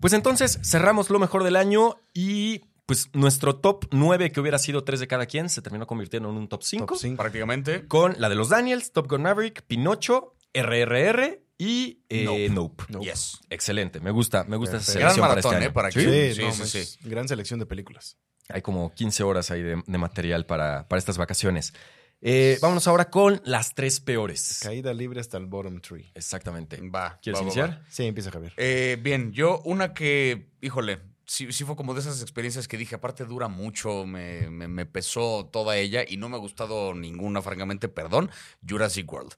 Pues entonces cerramos lo mejor del año y pues nuestro top 9 que hubiera sido 3 de cada quien se terminó convirtiendo en un top 5. Top cinco. Prácticamente. Con la de los Daniels, Top Gun Maverick, Pinocho, RRR y eh, nope. Nope. Yes. Excelente, me gusta, me gusta esa selección Gran para este maratón, año. ¿eh? Para Sí. que- Sí, Sí, no, sí, es sí. gran selección de películas. Hay como 15 horas ahí de, de material para, para estas vacaciones. Eh, vámonos ahora con las tres peores. Caída libre hasta el bottom tree. Exactamente. Va. ¿Quieres va, va, iniciar? va. Sí, empieza Javier. Eh, bien, yo una que, híjole, sí, sí fue como de esas experiencias que dije, aparte dura mucho, me, me- me pesó toda ella y no me ha gustado ninguna, francamente, perdón, Jurassic World.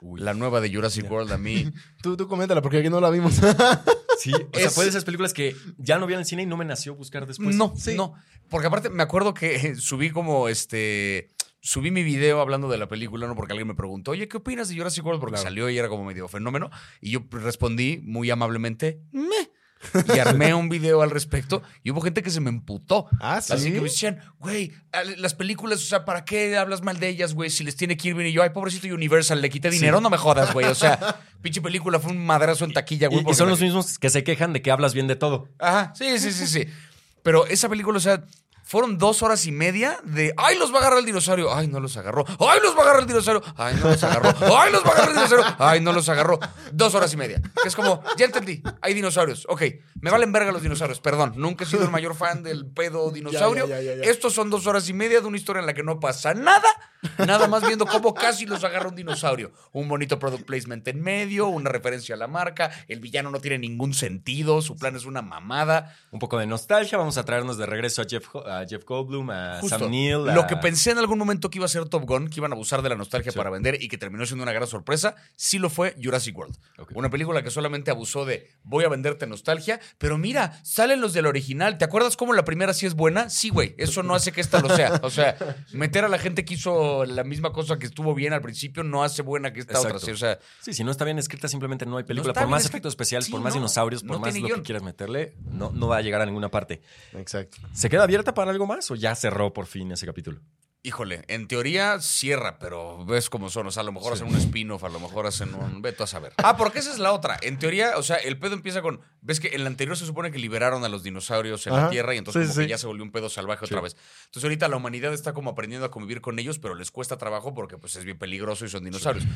Uy. La nueva de Jurassic World a mí... Tú, tú coméntala porque aquí no la vimos. Sí, o sea, fue de esas películas que ya no vi en el cine y no me nació buscar después. no, sí. no. Porque aparte me acuerdo que subí como este... Subí mi video hablando de la película, ¿no? Porque alguien me preguntó, oye, ¿qué opinas de Jurassic World? Porque Claro. salió y era como medio fenómeno. Y yo respondí muy amablemente, "Meh". Y armé un video al respecto y hubo gente que se me emputó. Ah, sí. Así que me decían, güey, a- las películas, o sea, ¿para qué hablas mal de ellas, güey? Si les tiene que ir bien. Y yo, ay, pobrecito Universal, le quité dinero, no me jodas, güey. O sea, pinche película fue un madrazo en taquilla, güey. Y, y son los mismos que se quejan de que hablas bien de todo. Ajá, sí, sí, sí, sí. Pero esa película, o sea, fueron dos horas y media de ¡ay, los va a agarrar el dinosaurio! ¡Ay, no los agarró! ¡Ay, los va a agarrar el dinosaurio! ¡Ay, no los agarró! ¡Ay, los va a agarrar el dinosaurio! ¡Ay, no los agarró! Dos horas y media. Que es como, ya entendí, hay dinosaurios. Ok, me valen verga los dinosaurios, perdón. Nunca he sido el mayor fan del pedo dinosaurio. Ya, ya, ya, ya. Estos son dos horas y media de una historia en la que no pasa nada. Nada más viendo cómo casi los agarra un dinosaurio. Un bonito product placement en medio, una referencia a la marca. El villano no tiene ningún sentido, su plan es una mamada. Un poco de nostalgia. Vamos a traernos de regreso a Jeff, Ho- a Jeff Goldblum, a Justo. Sam Neill. a- Lo que pensé en algún momento que iba a ser Top Gun, que iban a abusar de la nostalgia Sí. para vender y que terminó siendo una gran sorpresa, sí lo fue Jurassic World. Una película que solamente abusó de voy a venderte nostalgia, pero mira, salen los del original. ¿Te acuerdas cómo la primera sí es buena? Sí, güey. Eso no hace que esta lo sea. O sea, meter a la gente que hizo la misma cosa que estuvo bien al principio no hace buena que esta otra. Sí. O sea, Sí, si no está bien escrita, simplemente no hay película. por más efectos especiales, Sí, por más no. dinosaurios, por No más lo que quieras meterle, no, no va a llegar a ninguna parte. Exacto. ¿Se queda abierta para algo más o ya cerró por fin ese capítulo? híjole, en teoría cierra, pero ves cómo son. O sea, a lo mejor hacen un spin-off, a lo mejor hacen un. Veto a saber. Ah, porque esa es la otra. En teoría, o sea, el pedo empieza con. Ves que en la anterior se supone que liberaron a los dinosaurios en la. Tierra y entonces Sí, como que ya se volvió un pedo salvaje otra vez. Entonces ahorita la humanidad está como aprendiendo a convivir con ellos, pero les cuesta trabajo porque pues es bien peligroso y son dinosaurios.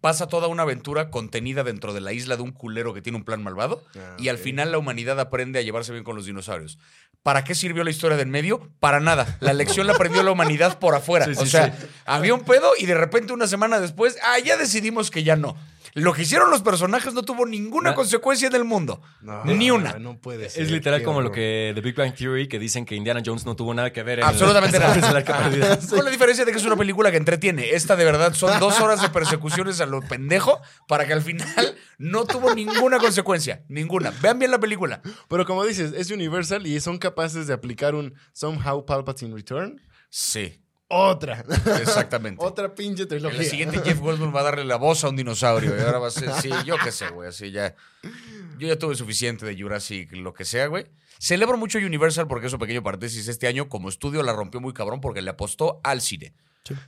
Pasa toda una aventura contenida dentro de la isla de un culero que tiene un plan malvado Ah, y al final la humanidad aprende a llevarse bien con los dinosaurios. ¿Para qué sirvió la historia del medio? Para nada. La lección la aprendió la humanidad por afuera. Sí, sí, o sea, sí. había un pedo y de repente una semana después, ah, ya decidimos que ya no. Lo que hicieron los personajes no tuvo ninguna Na- consecuencia en el mundo. No, Ni una. No puede ser. Es literal como lo que The Big Bang Theory, que dicen que Indiana Jones no tuvo nada que ver en Absolutamente el- nada. arca perdida. Con la diferencia de que es una película que entretiene. Esta de verdad son dos horas de persecuciones a lo pendejo para que al final no tuvo ninguna consecuencia. Ninguna. Vean bien la película. Pero como dices, es Universal y son capaces de aplicar un Somehow Palpatine Return. Sí, Otra. exactamente. Otra pinche trilogía. la siguiente Jeff Goldblum va a darle la voz a un dinosaurio. Y ahora va a ser, sí, yo qué sé, güey. Así ya. Yo ya tuve suficiente de Jurassic, lo que sea, güey. Celebro mucho Universal porque eso pequeño paréntesis este año como estudio la rompió muy cabrón porque le apostó al cine.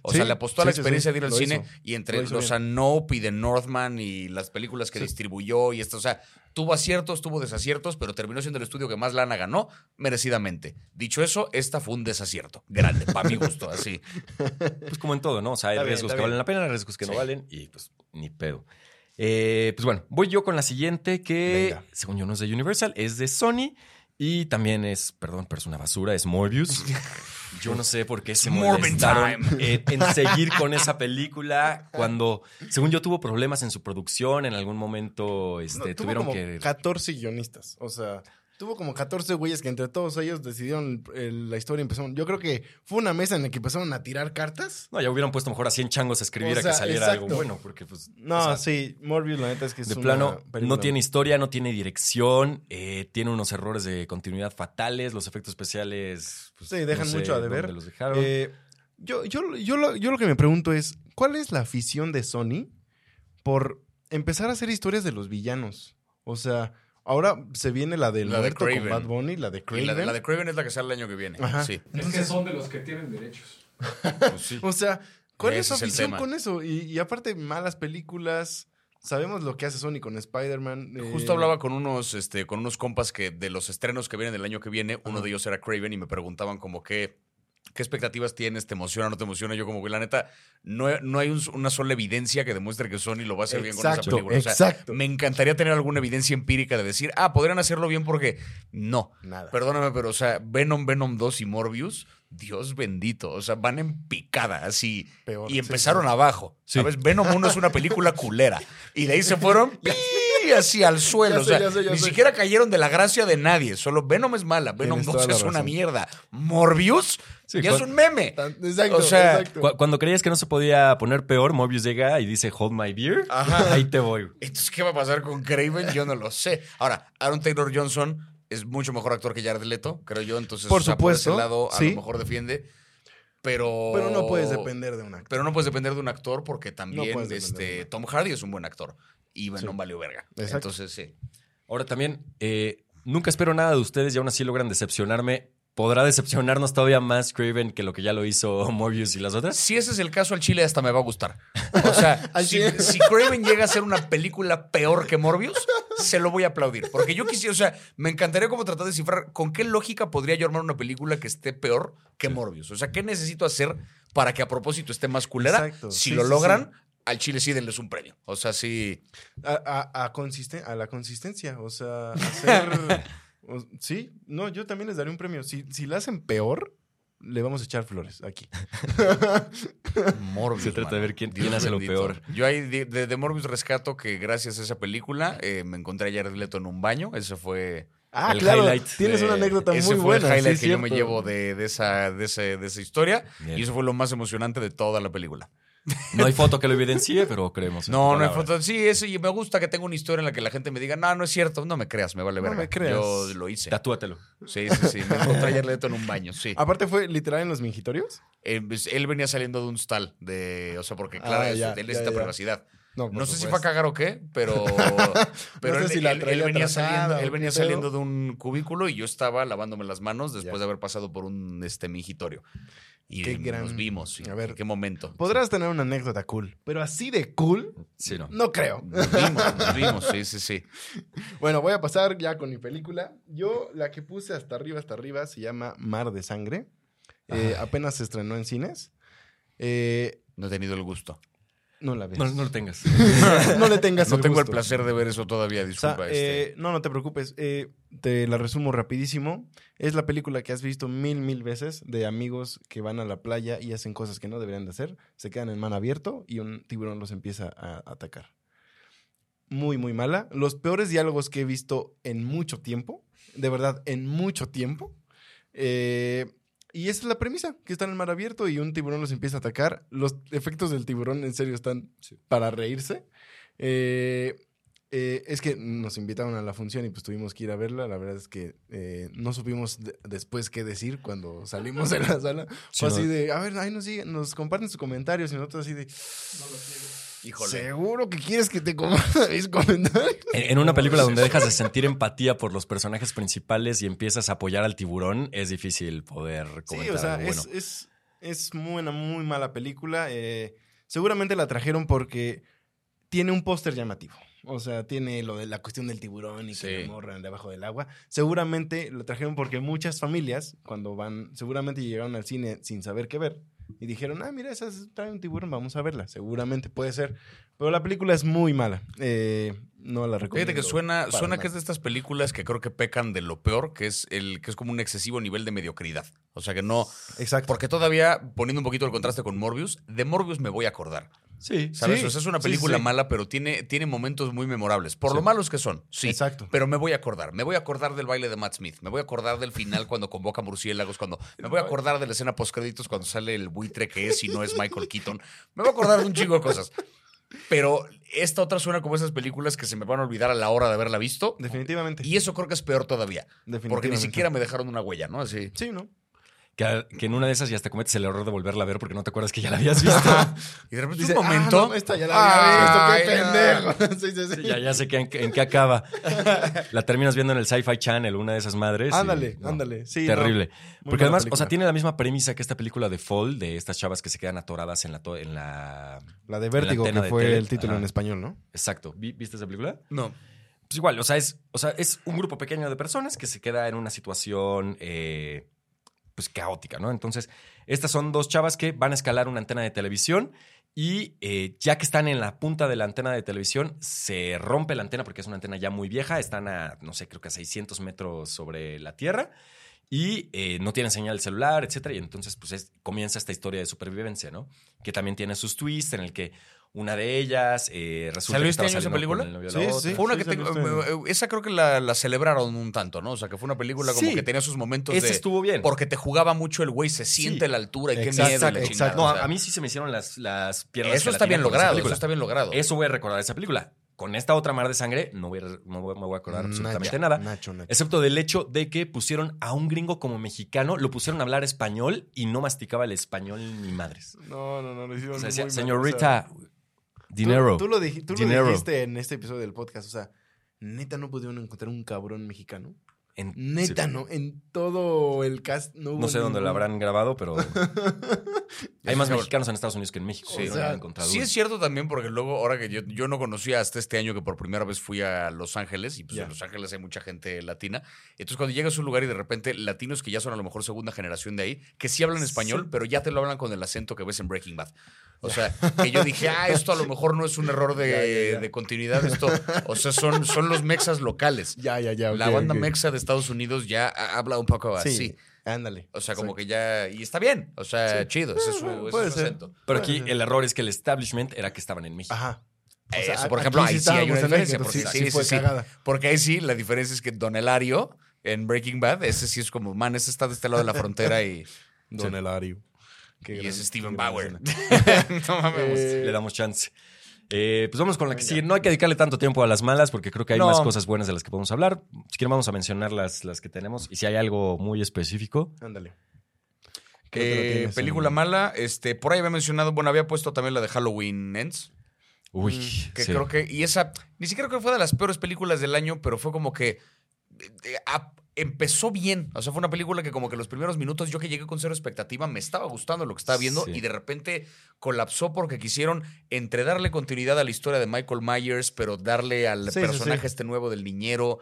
O sea, le apostó a la experiencia sí. de ir al Lo cine hizo. y entre los bien. Nope y The Northman y las películas que distribuyó y esto, o sea, tuvo aciertos, tuvo desaciertos, pero terminó siendo el estudio que más lana ganó, merecidamente. Dicho eso, esta fue un desacierto. Grande, para mi gusto, así. Pues como en todo, ¿no? O sea, hay Está riesgos que bien. valen la pena, hay riesgos que no valen y pues ni pedo. Eh, pues bueno, voy yo con la siguiente que, Venga. según yo, no es de Universal, es de Sony y también es, perdón, pero es una basura, es Morbius. Yo no sé por qué se molestaron en, en seguir con esa película cuando, según yo, tuvo problemas en su producción. En algún momento este, No, tuvo tuvieron como que... 14 guionistas. O sea, tuvo como 14 güeyes que entre todos ellos decidieron el- la historia. y Empezaron. Yo creo que fue una mesa en la que empezaron a tirar cartas. No, ya hubieran puesto mejor a 100 changos a escribir O a sea, que saliera exacto. algo bueno, porque pues... No, o sea, sí, Morbius, la neta es que es De una plano, película- no tiene historia, no tiene dirección, eh, tiene unos errores de continuidad fatales, los efectos especiales. pues, Sí, dejan no sé mucho a deber. los dejaron. Eh, yo, yo, yo, lo, yo lo que me pregunto es: ¿cuál es la afición de Sony por empezar a hacer historias de los villanos? O sea, ahora se viene la del La de con Kraven. Bad Bunny, la de Y Craven. la, la de Craven es la que sale el año que viene. Ajá. Sí. Es que son de los que tienen derechos. Pues sí. O sea, ¿cuál Ese es su afición con eso? Y, y aparte, malas películas. Sabemos lo que hace Sony con Spider-Man. eh, Justo hablaba con unos, este, con unos compas que de los estrenos que vienen del año que viene, uno Ajá. de ellos era Craven y me preguntaban como qué, qué expectativas tienes, te emociona, no te emociona. Yo como que la neta, no, no hay un- una sola evidencia que demuestre que Sony lo va a hacer bien con esa película. O sea, exacto. me encantaría tener alguna evidencia empírica de decir, ah, podrían hacerlo bien porque no. Nada. Perdóname, pero o sea, Venom, Venom 2 y Morbius, Dios bendito, o sea, van en picada así. Peor, y empezaron sí. abajo. ¿Sabes? Venom 1 es una película culera. Y de ahí se fueron ¡pi! así al suelo. Ya o sé, sea, ya sé, ya ni sé. siquiera cayeron de la gracia de nadie. Solo Venom es mala. Venom Tienes 2 toda la es una mierda. Morbius Sí, ya es un meme. Exacto, O sea, exacto. Cu- Cuando creías que no se podía poner peor, Morbius llega y dice Hold my beer. Ajá. Ahí te voy. Entonces, ¿qué va a pasar con Craven? Yo no lo sé. Ahora, Aaron Taylor Johnson es mucho mejor actor que Jared Leto, creo yo. Entonces, Por o sea, supuesto, ese lado a sí. lo mejor defiende. Pero. Pero no puedes depender de un actor. Pero no puedes depender de un actor porque también este, Tom Hardy es un buen actor. Y Venom Sí. valió verga. Exacto. Entonces, sí. Ahora también, eh, nunca espero nada de ustedes y aún así logran decepcionarme ¿podrá decepcionarnos todavía más Craven que lo que ya lo hizo Morbius y las otras? Si ese es el caso, al chile hasta me va a gustar. O sea, si, Craven llega a ser una película peor que Morbius, se lo voy a aplaudir. Porque yo quisiera, o sea, me encantaría como tratar de descifrar con qué lógica podría yo armar una película que esté peor que Morbius. O sea, ¿qué necesito hacer para que a propósito esté más culera? Exacto. Si Sí, lo sí, logran, al chile sí denles un premio. O sea, sí. A, a- a consisten- a la consistencia, o sea, hacer... o- sí, no, yo también les daré un premio. Si, si la hacen peor, le vamos a echar flores aquí. Morbius. Se trata de ver quién- quién hace lo peor. Yo ahí de, de- de Morbius rescato que gracias a esa película eh, me encontré a Jared Leto en un baño. Ese fue. Ah, El claro, highlight tienes de- una anécdota ese muy fue buena. el highlight sí, que yo me llevo de, de esa, de, ese- de esa historia. Bien. Y eso fue lo más emocionante de toda la película. No hay foto que lo evidencie, pero creemos. en No, no hay foto. Sí, eso, y me gusta que tenga una historia en la que la gente me diga, no, no es cierto, no me creas, me vale No verga. me creas. Yo lo hice. Tatúatelo. Sí, sí, sí. Me encontré Leto en un baño, sí. Aparte fue literal en los mingitorios. Eh, pues, él venía saliendo de un stall, de, o sea, porque claro, Ah, es- ya, él ya, necesita ya. privacidad. No, sé si fue a cagar o qué, pero, pero sé él, si la él- él traía venía saliendo, él venía saliendo de un cubículo y yo estaba lavándome las manos después Ya. de haber pasado por un este mingitorio. Y Qué gran- nos vimos. y A ver. ¿en qué momento? Podrás tener una anécdota cool, pero así de cool, Sí, no. no creo. Nos vimos, nos vimos, sí, sí, sí. Bueno, voy a pasar ya con mi película. Yo, la que puse hasta arriba, hasta arriba, se llama Mar de Sangre. Eh, apenas se estrenó en cines. Eh, No he tenido el gusto. No la ves. No, no lo tengas. No le tengas No el tengo el placer de ver eso todavía, O sea, disculpa. este. eh, no, no te preocupes. eh, te la resumo rapidísimo. Es la película que has visto mil, mil veces de amigos que van a la playa y hacen cosas que no deberían de hacer. Se quedan en mar abierto y un tiburón los empieza a atacar. Muy, muy mala. Los peores diálogos que he visto en mucho tiempo. De verdad, en mucho tiempo. Eh, y esa es la premisa, que están en mar abierto y un tiburón los empieza a atacar. Los efectos del tiburón en serio están para reírse. Eh, eh, es que nos invitaron a la función y pues tuvimos que ir a verla. La verdad es que eh, no supimos de- después qué decir cuando salimos de la sala. Sí, Fue no. así de, a ver, ahí nos, siguen, nos comparten sus comentarios y nosotros así de, Híjole. ¿seguro que quieres que te comparta mis comentarios? En, en una película donde dejas de sentir empatía por los personajes principales y empiezas a apoyar al tiburón, es difícil poder comentar Sí, o sea, algo es, bueno. es, es muy, una muy mala película. eh, seguramente la trajeron porque tiene un póster llamativo. O sea, tiene lo de la cuestión del tiburón y Sí. que morran debajo del agua. Seguramente lo trajeron porque muchas familias, cuando van, seguramente llegaron al cine sin saber qué ver. Y dijeron, ah, mira, esa es- trae un tiburón, vamos a verla. Seguramente puede ser. Pero la película es muy mala. eh, no la recomiendo. Fíjate que suena, suena nada. que es de estas películas que creo que pecan de lo peor, que es el que es como un excesivo nivel de mediocridad. O sea que no. Exacto. Porque todavía, poniendo un poquito el contraste con Morbius, de Morbius me voy a acordar. Sí. ¿Sabes? Sí, o sea, es una película sí. mala, pero tiene, tiene momentos muy memorables. Por lo malos que son, sí. Exacto. Pero me voy a acordar. Me voy a acordar del baile de Matt Smith. Me voy a acordar del final cuando convoca murciélagos. Cuando, me voy a acordar de la escena postcréditos cuando sale el buitre que es y no es Michael Keaton. Me voy a acordar de un chingo de cosas. Pero esta otra suena como esas películas que se me van a olvidar a la hora de haberla visto. Definitivamente. Y eso creo que es peor todavía. Porque ni Definitivamente. siquiera me dejaron una huella, ¿no? Así. Sí, ¿no? Que, que en una de esas ya te cometes el error de volverla a ver porque no te acuerdas que ya la habías visto. Y de repente Dice, un momento. "Ah, no, esta ya la había visto, qué pendejo. Sí, sí, sí. ya, ya sé que en, en qué acaba. La terminas viendo en el Sci-Fi Channel, una de esas madres. y- Ándale, no, ándale. Sí, Terrible. no. Porque además, o sea, tiene la misma premisa que esta película de Fall, de estas chavas que se quedan atoradas en la... En la... La de Vértigo, que fue tele. el título Ajá. en español, ¿no? Exacto. ¿Vi- ¿Viste esa película? No. Pues igual, o sea, es, o sea, es un grupo pequeño de personas que se queda en una situación eh, pues caótica, ¿no? Entonces, estas son dos chavas que van a escalar una antena de televisión y eh, ya que están en la punta de la antena de televisión, se rompe la antena porque es una antena ya muy vieja, están a, no sé, creo que a 600 metros sobre la Tierra y eh, no tienen señal celular, etcétera. Y entonces, pues es- comienza esta historia de supervivencia, ¿no? Que también tiene sus twists en el que una de ellas eh, resulta ¿Salió que este año esa saliendo película? Sí, la sí. Fue una sí, que te- esa creo que la, la celebraron un tanto, ¿no? O sea, que fue una película como Sí. que tenía sus momentos Ese de estuvo bien. porque te jugaba mucho el güey se siente Sí. la altura y qué Exacto, miedo exacto. chingada, No, o sea, a mí sí se me hicieron las, las piernas. eso está bien logrado, eso está bien logrado. Eso voy a recordar esa película. Con esta otra mar de sangre no voy a, no voy- me voy a acordar absolutamente Nacho, nada. Nacho, Nacho. Excepto del hecho de que pusieron a un gringo como mexicano, lo pusieron a hablar español y no masticaba el español ni madres. No, no, no, lo hicieron O sea, muy decía, mal, señorita, o sea, dinero. Tú, tú lo, dij- tú lo dinero. dijiste en este episodio del podcast, o sea, neta no pudieron encontrar un cabrón mexicano. En- Neta, sí. no. En todo el cast no hubo No sé dónde lo habrán grabado, pero hay más mexicanos en Estados Unidos que en México. Sí, o sea, Sí es cierto también porque luego, ahora que yo, yo no conocía hasta este año que por primera vez fui a Los Ángeles y pues en Los Ángeles hay mucha gente latina. Entonces cuando llegas a un lugar y de repente latinos que ya son a lo mejor segunda generación de ahí, que sí hablan español, Sí. pero ya te lo hablan con el acento que ves en Breaking Bad. O sea, que yo dije, ah, esto a lo mejor no es un error de, Ya, ya, ya. de continuidad, esto, o sea, son, son los mexas locales. Ya, ya, ya. La banda mexa de Estados Unidos ya ha- habla un poco así. Sí, ándale. O sea, como que ya. Y está bien. O sea, chido. Ese es su, ese es puede su ser. acento. Pero aquí el error es que el establishment era que estaban en México. Ajá. O sea, Eso, por ejemplo, ahí sí hay una diferencia. México, Porque, sí, sí sí, fue sí. cagada. Porque ahí sí, la diferencia es que Don Elario en Breaking Bad, ese sí es como, man, ese está de este lado de la frontera y, Don Elario. Qué y gran- es Steven Bauer. no mames. Eh, Le damos chance. Eh, pues vamos con la que sigue. No hay que dedicarle tanto tiempo a las malas porque creo que hay No. más cosas buenas de las que podemos hablar. Si quieren vamos a mencionar las, las que tenemos. Y si hay algo muy específico. Ándale. Eh, película en- mala, este, por ahí había mencionado, bueno, había puesto también la de Halloween Ends. Uy, Mm, Que sí. creo que. Y esa. Ni siquiera creo que fue de las peores películas del año, pero fue como que. eh, a- empezó bien. O sea, fue una película que, como que los primeros minutos, yo que llegué con cero expectativa, me estaba gustando lo que estaba viendo Sí. y de repente colapsó porque quisieron entre darle continuidad a la historia de Michael Myers, pero darle al Sí, personaje sí. este nuevo del niñero.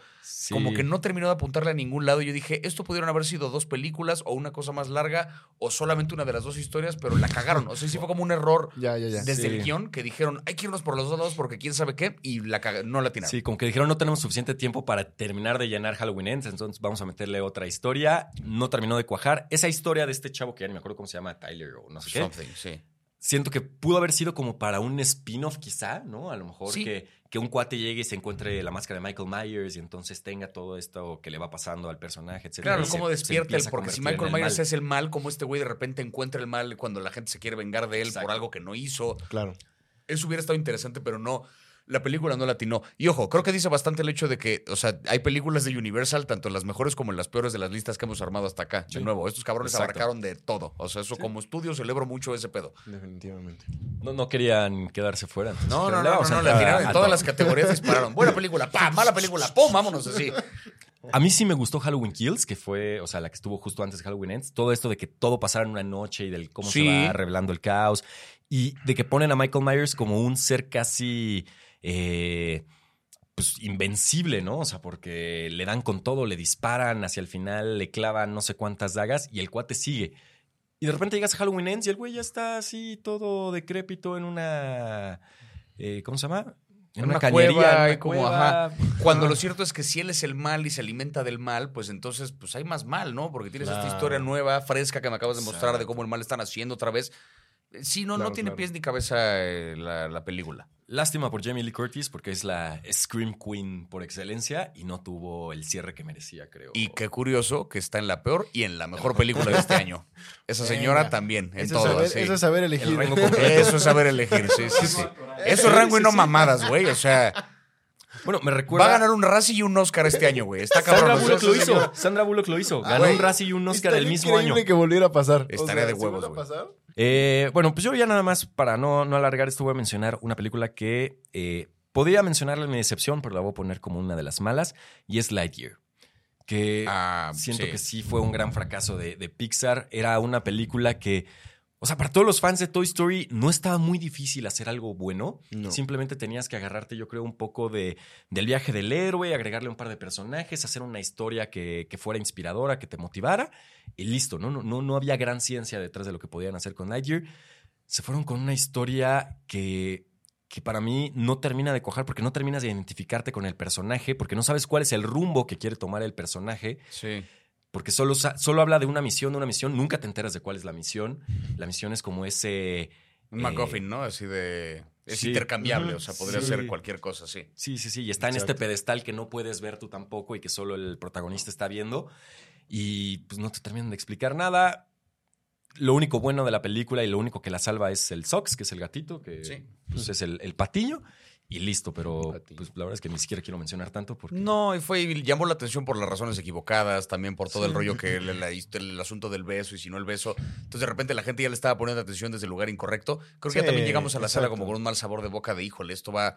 Como que no terminó de apuntarle a ningún lado. Yo dije, esto pudieron haber sido dos películas o una cosa más larga o solamente una de las dos historias, pero la cagaron. O sea, sí fue como un error Ya, ya, ya. desde el guion que dijeron, hay que irnos por los dos lados porque quién sabe qué, y la no la tiraron. Sí, como que dijeron no tenemos suficiente tiempo para terminar de llenar Halloween Ends, entonces vamos a meterle otra historia. No terminó de cuajar. Esa historia de este chavo que ya ni me acuerdo cómo se llama, Tyler o no sé qué. Something, sí. Siento que pudo haber sido como para un spin-off quizá, ¿no? A lo mejor Sí. que, que un cuate llegue y se encuentre la máscara de Michael Myers y entonces tenga todo esto que le va pasando al personaje, etc. Claro, cómo despierta el. Porque si Michael Myers es es el mal, como este güey de repente encuentra el mal cuando la gente se quiere vengar de él Exacto. por algo que no hizo. Claro. Eso hubiera estado interesante, pero no. La película no latinó. Y ojo, creo que dice bastante el hecho de que, o sea, hay películas de Universal, tanto las mejores como las peores de las listas que hemos armado hasta acá. De nuevo, estos cabrones Exacto. abarcaron de todo. O sea, eso como estudio celebro mucho ese pedo. Definitivamente. No, no querían quedarse fuera. entonces No, no, "Le no, no, no, entrar tiraron en todas todo". las categorías dispararon. Buena película, ¡pam! Mala película, ¡pum! Vámonos así. A mí sí me gustó Halloween Kills, que fue, o sea, la que estuvo justo antes de Halloween Ends. Todo esto de que todo pasara en una noche y del cómo Sí. se va revelando el caos. Y de que ponen a Michael Myers como un ser casi. Eh, pues invencible, ¿no? O sea, porque le dan con todo, le disparan hacia el final, le clavan no sé cuántas dagas y el cuate sigue. Y de repente llegas a Halloween Ends y el güey ya está así todo decrépito en una. eh, ¿Cómo se llama? En una cañería, cueva, en una y como, cueva. Cuando lo cierto es que si él es el mal y se alimenta del mal, pues entonces pues hay más mal, ¿no? Porque tienes esta historia nueva, fresca que me acabas de mostrar de cómo el mal están haciendo otra vez. Sí, no, no tiene claro. pies ni cabeza eh, la, la película. Lástima por Jamie Lee Curtis porque es la Scream Queen por excelencia y no tuvo el cierre que merecía, creo. Y qué curioso que está en la peor y en la mejor película de este año. Esa señora Venga. también, en Eso, todo. es saber, sí. eso es saber elegir. El. Eso es saber elegir, sí, sí, sí. Eso es rango y no mamadas, güey. O sea, Bueno, me va recuerda. a ganar un Razzie y un Oscar este año, güey. Está Sandra cabrón. Bullock Esa lo hizo. Sandra Bullock lo hizo. Ah, Ganó un Razzie y un Oscar el mismo año. que volviera a pasar. Estaría de ¿sí huevos, vuelve a güey. pasar? Eh, bueno, pues yo ya nada más, para no, no alargar esto, voy a mencionar una película que eh, podría mencionarla en mi decepción, pero la voy a poner como una de las malas, y es Lightyear. Que Ah, siento sí. que sí fue un gran fracaso de, de Pixar. Era una película que, o sea, para todos los fans de Toy Story no estaba muy difícil hacer algo bueno. No. Simplemente tenías que agarrarte, yo creo, un poco de, del viaje del héroe, agregarle un par de personajes, hacer una historia que, que fuera inspiradora, que te motivara, y listo, ¿no? No, no, no había gran ciencia detrás de lo que podían hacer con Lightyear. Se fueron con una historia que, que para mí no termina de cojar porque no terminas de identificarte con el personaje, porque no sabes cuál es el rumbo que quiere tomar el personaje Sí. Porque solo, solo habla de una misión, de una misión, nunca te enteras de cuál es la misión. La misión es como ese... Un eh, MacGuffin, ¿no? Así de. Es sí. intercambiable, o sea, podría Sí. ser cualquier cosa, sí. Sí, sí, sí, y está en Exacto. este pedestal que no puedes ver tú tampoco y que solo el protagonista está viendo y pues no te terminan de explicar nada. Lo único bueno de la película y lo único que la salva es el Sox, que es el gatito, que Sí. pues, es el, el patiño y listo, pero pues la verdad es que ni siquiera quiero mencionar tanto porque... No, y fue y llamó la atención por las razones equivocadas, también por todo el rollo que el, la- el asunto del beso y si no el beso. Entonces de repente la gente ya le estaba poniendo atención desde el lugar incorrecto. Creo que ya también llegamos a la sala como con un mal sabor de boca de híjole, esto va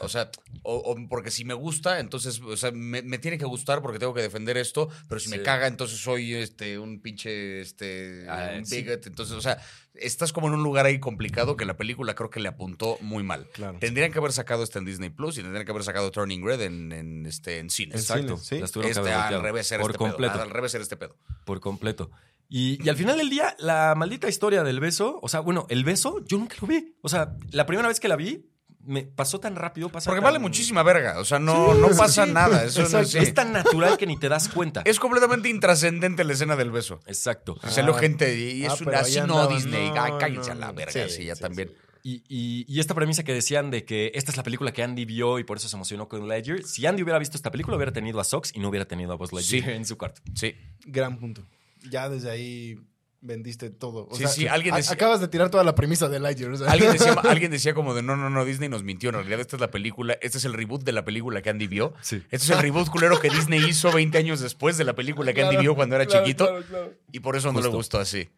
O sea, o, o porque si me gusta, entonces, o sea, me, me tiene que gustar porque tengo que defender esto, pero si me caga, entonces soy este un pinche este Ah, un sí. bigot. Entonces, o sea, estás como en un lugar ahí complicado que la película creo que le apuntó muy mal. Claro. Tendrían que haber sacado este en Disney Plus y tendrían que haber sacado Turning Red en, en, este, en cines. Exacto. sí. Este, al revés era Por este completo. pedo. Al revés era este pedo. Por completo. Y, y al final del día, la maldita historia del beso, o sea, bueno, el beso yo nunca lo vi. O sea, la primera vez que la vi, me pasó tan rápido. Pasa Porque tan- vale muchísima verga. O sea, no, Sí, no pasa sí. nada. Eso no. Es tan natural que ni te das cuenta. Es completamente intrascendente la escena del beso. Exacto. Se salió Ah, gente y es ah, una así no Disney. no, Ay, cállense no, a la verga. Sí, Sí, ya sí, también. Y, y- y esta premisa que decían de que esta es la película que Andy vio y por eso se emocionó con Ledger. Si Andy hubiera visto esta película, hubiera tenido a Sox y no hubiera tenido a Buzz Lightyear Sí. en su cuarto. Sí. Gran punto. Ya desde ahí vendiste todo. O Sí, sea, sí, alguien decía- acabas de tirar toda la premisa de Lightyear. o sea. Alguien decía, alguien decía como de no, no, no, Disney nos mintió. En realidad, esta es la película, este es el reboot de la película que Andy vio. Sí. Este es el reboot culero que Disney hizo 20 años después de la película que Andy Claro, vio cuando era claro, chiquito. claro, claro. Y por eso no le gustó así.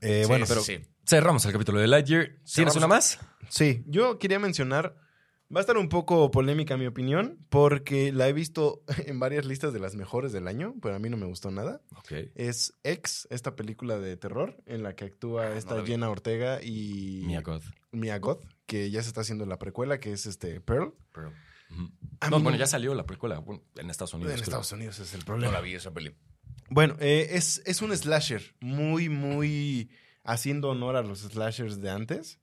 Eh, Sí, bueno, sí, pero sí. Cerramos el capítulo de Lightyear. ¿Tienes Cerramos. una más? Sí, yo quería mencionar, va a estar un poco polémica mi opinión, porque la he visto en varias listas de las mejores del año, pero a mí no me gustó nada. Es X, esta película de terror en la que actúa no esta vi. Jenna Ortega y Mia Goth. Mia Goth, que ya se está haciendo la precuela, que es este Pearl. No, mí bueno, no- ya salió la precuela bueno, en Estados Unidos. En creo. Estados Unidos es el No problema. la vi esa peli. Bueno, eh, es, es un slasher muy, muy haciendo honor a los slashers de antes.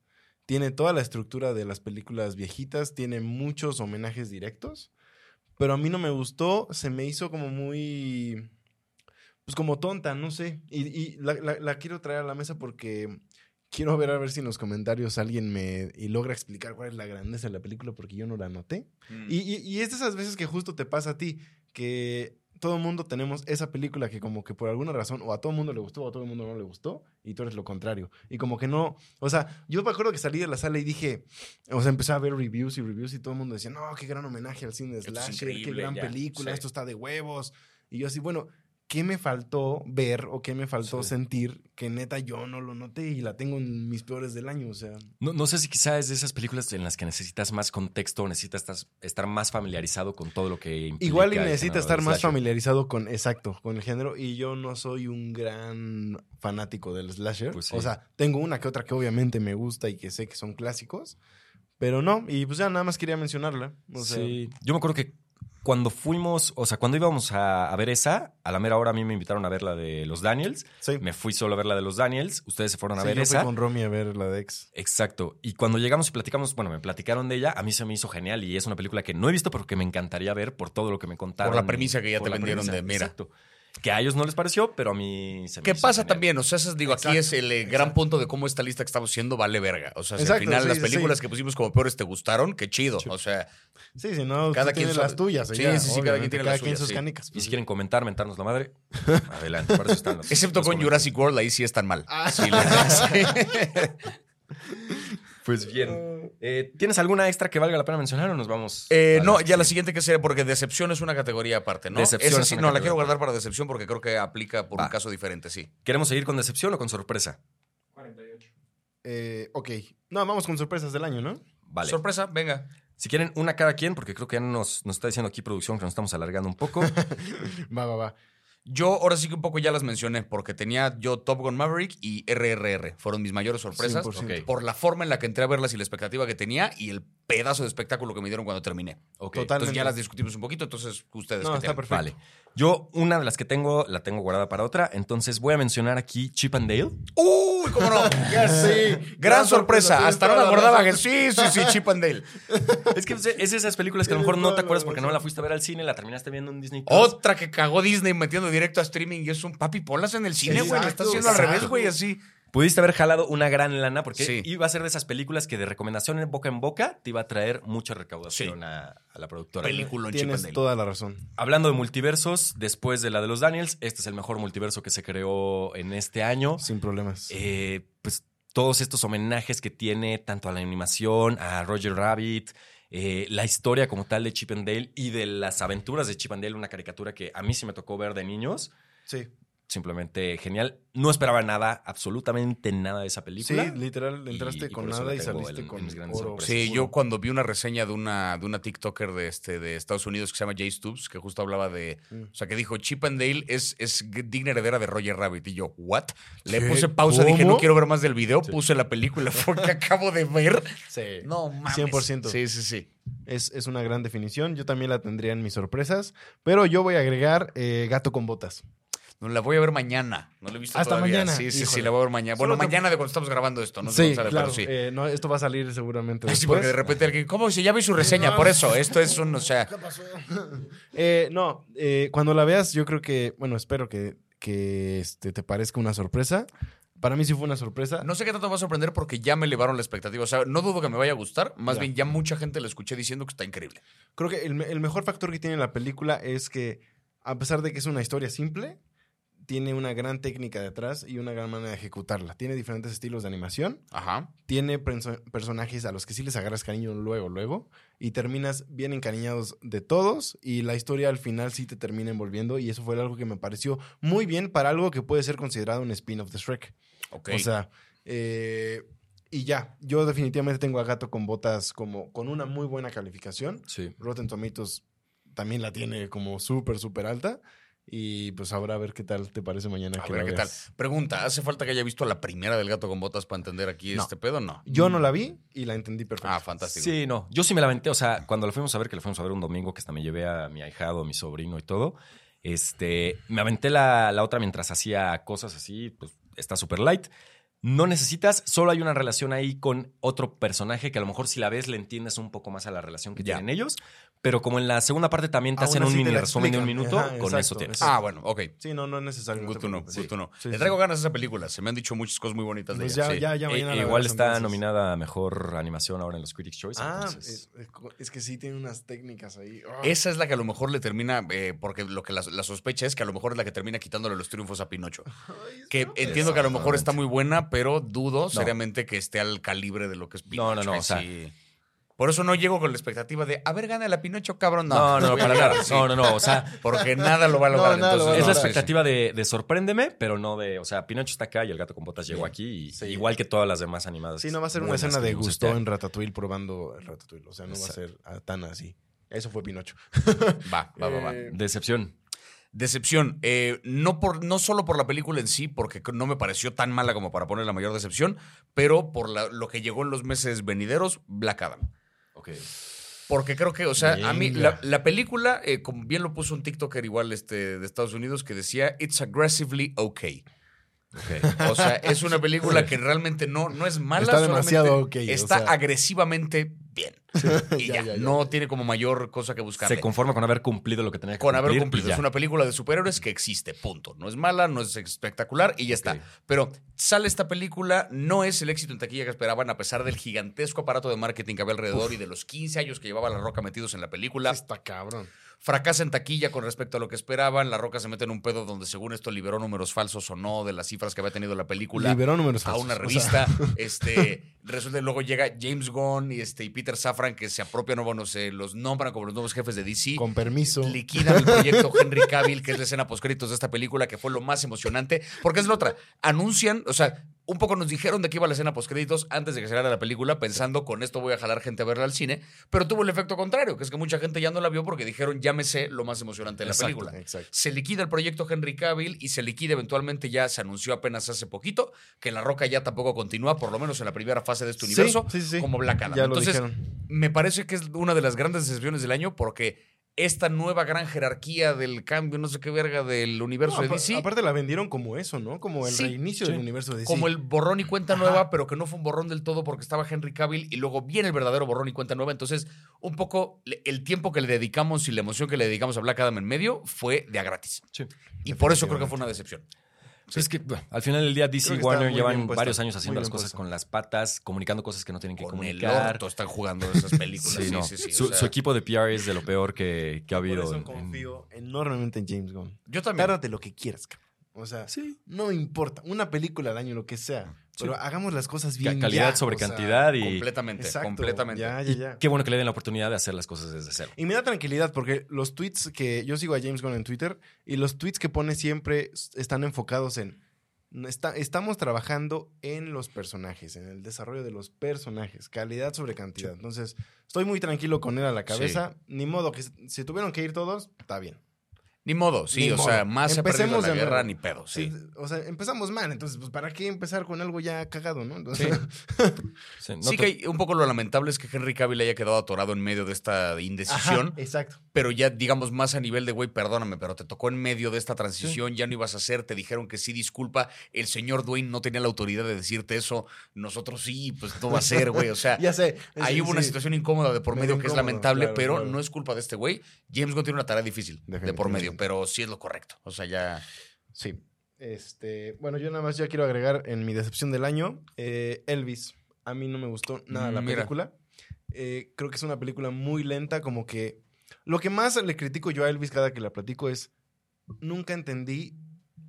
Tiene toda la estructura de las películas viejitas, tiene muchos homenajes directos, pero a mí no me gustó, se me hizo como muy, pues como tonta, no sé. Y, y la, la- la quiero traer a la mesa porque quiero ver a ver si en los comentarios alguien me y logra explicar cuál es la grandeza de la película porque yo no la noté. Y, y, y es de esas veces que justo te pasa a ti, que todo el mundo tenemos esa película que como que por alguna razón o a todo el mundo le gustó o a todo el mundo no le gustó y tú eres lo contrario. Y como que no, o sea, yo me acuerdo que salí de la sala y dije, o sea, empecé a ver reviews y reviews y todo el mundo decía, no, qué gran homenaje al cine de slasher, qué gran ya, película, sí. esto está de huevos. Y yo así, bueno, ¿qué me faltó ver o qué me faltó Sí. sentir que neta yo no lo noté y la tengo en mis peores del año? O sea, No, no sé si quizá es de esas películas en las que necesitas más contexto, necesitas estar, más familiarizado con todo lo que implica Igual y el necesita género estar más familiarizado con, exacto, con el género. Y yo no soy un gran fanático del slasher. Pues sí. O sea, tengo una que otra que obviamente me gusta y que sé que son clásicos. Pero no, y pues ya nada más quería mencionarla. O sea, sí. Yo me acuerdo que cuando fuimos, o sea, cuando íbamos a, a ver esa, a la mera hora a mí me invitaron a ver la de los Daniels. sí. Me fui solo a ver la de los Daniels. Ustedes se fueron a Sí, ver yo esa. fui con Romy a ver la de X. Exacto. Y cuando llegamos y platicamos, bueno, me platicaron de ella, a mí se me hizo genial y es una película que no he visto, pero que me encantaría ver por todo lo que me contaron. Por la premisa que ya te vendieron premisa, de, mira. Exacto. Que a ellos no les pareció, pero a mí se me ¿Qué hizo pasa genial. también? O sea, esas, digo, aquí es el eh, gran punto de cómo esta lista que estamos haciendo vale verga. O sea, si al Exacto, final sí, las sí, películas sí. que pusimos como peores te gustaron, qué chido. O sea, Sí, sí, no, Cada cada quien quien tiene sabe. las tuyas. Sí, ya, sí, sí, cada quien tiene cada las quien suyas, sus sí. canicas. Y si quieren comentar, mentarnos la madre, adelante, para eso están los. excepto los con comentarios. Jurassic World, ahí sí están mal. Ah. Sí, la- sí. Pues bien. Eh, ¿Tienes alguna extra que valga la pena mencionar o nos vamos? Eh, no, ya la siguiente que sería, porque decepción es una categoría aparte, ¿no? Decepción Esa es sí, una no, la quiero guardar para decepción porque creo que aplica por Va. un caso diferente, sí. ¿Queremos seguir con decepción o con sorpresa? 48. eh, ok. No, vamos con sorpresas del año, ¿no? Vale. Sorpresa, venga. Si quieren una cada quien, porque creo que ya nos, nos está diciendo aquí producción que nos estamos alargando un poco. Va, va, va. Yo ahora sí que un poco ya las mencioné, porque tenía yo Top Gun Maverick y RRR. Fueron mis mayores sorpresas 100%. Ok. por la forma en la que entré a verlas y la expectativa que tenía y el pedazo de espectáculo que me dieron cuando terminé. Ok. Total. Entonces ya las discutimos un poquito, entonces ustedes No, está perfecto. Vale. Yo, una de las que tengo, la tengo guardada para otra. Entonces voy a mencionar aquí Chip and Dale. ¡Uy, cómo no! Ya sí. Gran sorpresa. Hasta no me la acordaba que razón. sí, sí, sí, Chip and Dale. Es que es esas películas que a lo mejor no te acuerdas porque no la fuiste a ver al cine, la terminaste viendo en Disney Plus. Otra que cagó Disney metiendo directo a streaming y es un papi ponlas en el cine, güey. Lo está Exacto, haciendo al revés, güey, así. Pudiste haber jalado una gran lana porque Sí. iba a ser de esas películas que de recomendación en boca en boca te iba a traer mucha recaudación Sí. a, a la productora. Película en Chip and Tienes Dale. toda la razón. Hablando de multiversos, después de la de los Daniels, este es el mejor multiverso que se creó en este año. Sin problemas. Eh, pues todos estos homenajes que tiene tanto a la animación, a Roger Rabbit, eh, la historia como tal de Chip and Dale y de las aventuras de Chip and Dale, una caricatura que a mí sí me tocó ver de niños. Sí. Simplemente genial. No esperaba nada, absolutamente nada de esa Sí, película. literal, Y- entraste y con nada y saliste en- con en mis grandes oro. sorpresas. Sí, yo cuando vi una reseña de una, de una TikToker de, este, de Estados Unidos que se llama Jay Stubbs, que justo hablaba de. Mm. O sea, que dijo: Chip and Dale es, es digna heredera de Roger Rabbit. Y yo, ¿what? Le ¿Qué? puse pausa, dije: No quiero ver más del video. Puse la película, fue que acabo de ver. Sí. No mames. 100%. Sí, sí, sí. Es, es una gran definición. Yo también la tendría en mis sorpresas. Pero yo voy a agregar eh, Gato con Botas. No, la voy a ver mañana. No la he visto Hasta todavía. mañana. Sí, sí, sí, la voy a ver mañana. Bueno, Solo mañana de cuando estamos grabando esto. No sé cuándo sale, pero claro. sí. eh, no, esto va a salir seguramente Sí, después. porque de repente alguien, ¿cómo dice? Ya vi su reseña, por eso. Esto es un, o sea, Eh, no, eh, cuando la veas, yo creo que, bueno, espero que, que este, te parezca una sorpresa. Para mí sí fue una sorpresa. no sé qué tanto me va a sorprender porque ya me elevaron la expectativa. O sea, no dudo que me vaya a gustar. Más Ya. bien, ya mucha gente la escuché diciendo que está increíble. Creo que el, el mejor factor que tiene la película es que, a pesar de que es una historia simple, tiene una gran técnica detrás y una gran manera de ejecutarla. Tiene diferentes estilos de animación. Ajá. Tiene perso- personajes a los que sí les agarras cariño luego, luego. Y terminas bien encariñados de todos. Y la historia al final sí te termina envolviendo. Y eso fue algo que me pareció muy bien para algo que puede ser considerado un spin-off de Shrek. Ok. O sea, eh, y ya. Yo definitivamente tengo a Gato con Botas como con una muy buena calificación. Sí. Rotten Tomatoes también la tiene como súper, súper alta. Y pues ahora a ver qué tal te parece mañana. a que ver la qué tal. Pregunta, ¿hace falta que haya visto la primera del gato con botas para entender aquí No. este pedo? No. Yo no la vi y la entendí perfecto. Ah, fantástico. Sí, no. Yo sí me la aventé. O sea, cuando la fuimos a ver, que la fuimos a ver un domingo, que hasta me llevé a mi ahijado, a mi sobrino y todo, este, me aventé la, la otra mientras hacía cosas así, pues está súper light. No necesitas, solo hay una relación ahí con otro personaje que a lo mejor si la ves le entiendes un poco más a la relación que Ya. tienen ellos, pero como en la segunda parte también te Aún hacen un mini resumen de un minuto, Ajá, con exacto, eso tienes. exacto. Ah, bueno, ok. Sí, no, no es necesario. no Good to know, good to know. Sí, Le traigo sí. ganas a esa película. Se me han dicho muchas cosas muy bonitas de Pues ella. ya, sí. ya, ya E- la igual está entonces. nominada a mejor animación ahora en los Critics' Choice. Ah, entonces- es, es que sí tiene unas técnicas ahí. Ah. Esa es la que a lo mejor le termina, eh, porque lo que la, la sospecha es que a lo mejor es la que termina quitándole los triunfos a Pinocho. Que entiendo que a lo mejor está muy buena, pero dudo seriamente que esté al calibre de lo que es Pinocho. No, no, no, Ahí o sea- sí. Por eso no llego con la expectativa de, a ver, gana la Pinocho, cabrón. No, no, para nada. Sí. No, no, no. O sea, Porque nada lo va a No, lograr. nada lo va a entonces, es la no, expectativa de, de sorpréndeme, pero no de. O sea, Pinocho está acá y el gato con botas llegó aquí. Y, Sí. Igual que todas las demás animadas. Sí, no va a ser una escena de gusto en. Ratatouille probando el Ratatouille. O sea, no va a ser tan así. Eso fue Pinocho. Va, va, va, va. Eh, Decepción. Decepción. eh, no, por, no solo por la película en sí, porque no me pareció tan mala como para poner la mayor decepción, pero por la- lo que llegó en los meses venideros, Black Adam. Ok. Porque creo que, o sea, a mí la película, eh, como bien lo puso un TikToker igual este, de Estados Unidos, que decía, It's aggressively okay. O sea, es una película que realmente no, no es mala. Está solamente demasiado ok, o Está sea. agresivamente bien. Y Ya, ya, ya, ya. no tiene como mayor cosa que buscar. Se conforma con haber cumplido lo que tenía que Con haber cumplir y cumplido. Es una película de superhéroes que existe, punto. No es mala, no es espectacular y ya está. Pero sale esta película, no es el éxito en taquilla que esperaban, a pesar del gigantesco aparato de marketing que había alrededor y de los 15 años que llevaba La Roca metidos en la película. Está cabrón. Fracasa en taquilla con respecto a lo que esperaban. La Roca se mete en un pedo donde, según esto, liberó números falsos o no de las cifras que había tenido la película Liberó números a falsos. una O sea, revista. este, resulta que luego llega James Gunn y, este, y Peter Safran, que se apropian, o bueno, se los nombran como los nuevos jefes de DC. con permiso. Liquidan el proyecto Henry Cavill, que es la escena postcréditos de esta película, que fue lo más emocionante. Porque es la otra. Anuncian, o sea, un poco nos dijeron de qué iba la escena postcréditos antes de que saliera la película, pensando con esto voy a jalar gente a verla al cine, pero tuvo el efecto contrario, que es que mucha gente ya no la vio porque dijeron ya me sé lo más emocionante de la Exacto, película. exacto. Se liquida el proyecto Henry Cavill y se liquida eventualmente, ya se anunció apenas hace poquito, que La Roca ya tampoco continúa, por lo menos en la primera fase de este universo, sí, sí. como Black Adam. Ya Entonces, me parece que es una de las grandes decepciones del año porque esta nueva gran jerarquía del cambio, no sé qué verga, del universo No, de DC, Aparte la vendieron como eso, ¿no? Como el Sí, reinicio sí. del universo de DC. como el borrón y cuenta nueva, pero que no fue un borrón del todo porque estaba Henry Cavill y luego viene el verdadero borrón y cuenta nueva. Entonces, un poco el tiempo que le dedicamos y la emoción que le dedicamos a Black Adam en medio fue de a gratis. Sí. Y por eso creo que fue una decepción. Es que bueno, al final del día DC y Warner llevan varios años haciendo las cosas puesta. con las patas, comunicando cosas que no tienen que Con el comunicar. orto están jugando esas películas. Sí, Sí, no. sí, sí, o su, sea, su equipo de PR es de lo peor que, que ha Por habido. eso en- confío enormemente en James Gunn. Yo también. Tárdate lo que quieras, cabrón. O sea, Sí. no me importa. Una película al año, lo que sea. Pero hagamos las cosas bien. calidad ya, sobre o sea, cantidad y, Completamente, exacto, completamente. Ya, ya, y qué bueno que le den la oportunidad de hacer las cosas desde cero. Y me da tranquilidad porque los tweets que yo sigo a James Gunn en Twitter y los tweets que pone siempre están enfocados en está- estamos trabajando en los personajes, en el desarrollo de los personajes, calidad sobre cantidad. Entonces, estoy muy tranquilo con él a la cabeza. Ni modo que si tuvieron que ir todos, está bien. Ni modo, sí, Ni o modo. sea, más se ha Empecemos la guerra ni pedo, sí. Sí, O sea, empezamos mal, entonces, pues, ¿para qué empezar con algo ya cagado, no? Entonces, Sí, no Sí, te- que hay- un poco lo lamentable es que Henry Cavill haya quedado atorado en medio de esta indecisión, Ajá, exacto. pero ya digamos más a nivel de, güey, perdóname, pero te tocó en medio de esta transición, ya no ibas a hacer, te dijeron que sí, disculpa, el señor Dwayne no tenía la autoridad de decirte eso, nosotros sí, pues no va a ser, güey, o sea, Ya sé. ahí sí, hubo una sí. situación incómoda de por Medio medio que es lamentable, claro, pero claro. no es culpa de este güey. James Gunn tiene una tarea difícil de por medio, Pero sí es lo correcto, o sea, ya... Sí. Este, bueno, yo nada más ya quiero agregar en mi decepción del año, eh, Elvis. A mí no me gustó nada la mira. película. Eh, creo que es una película muy lenta, como que... Lo que más le critico yo a Elvis cada que la platico es, nunca entendí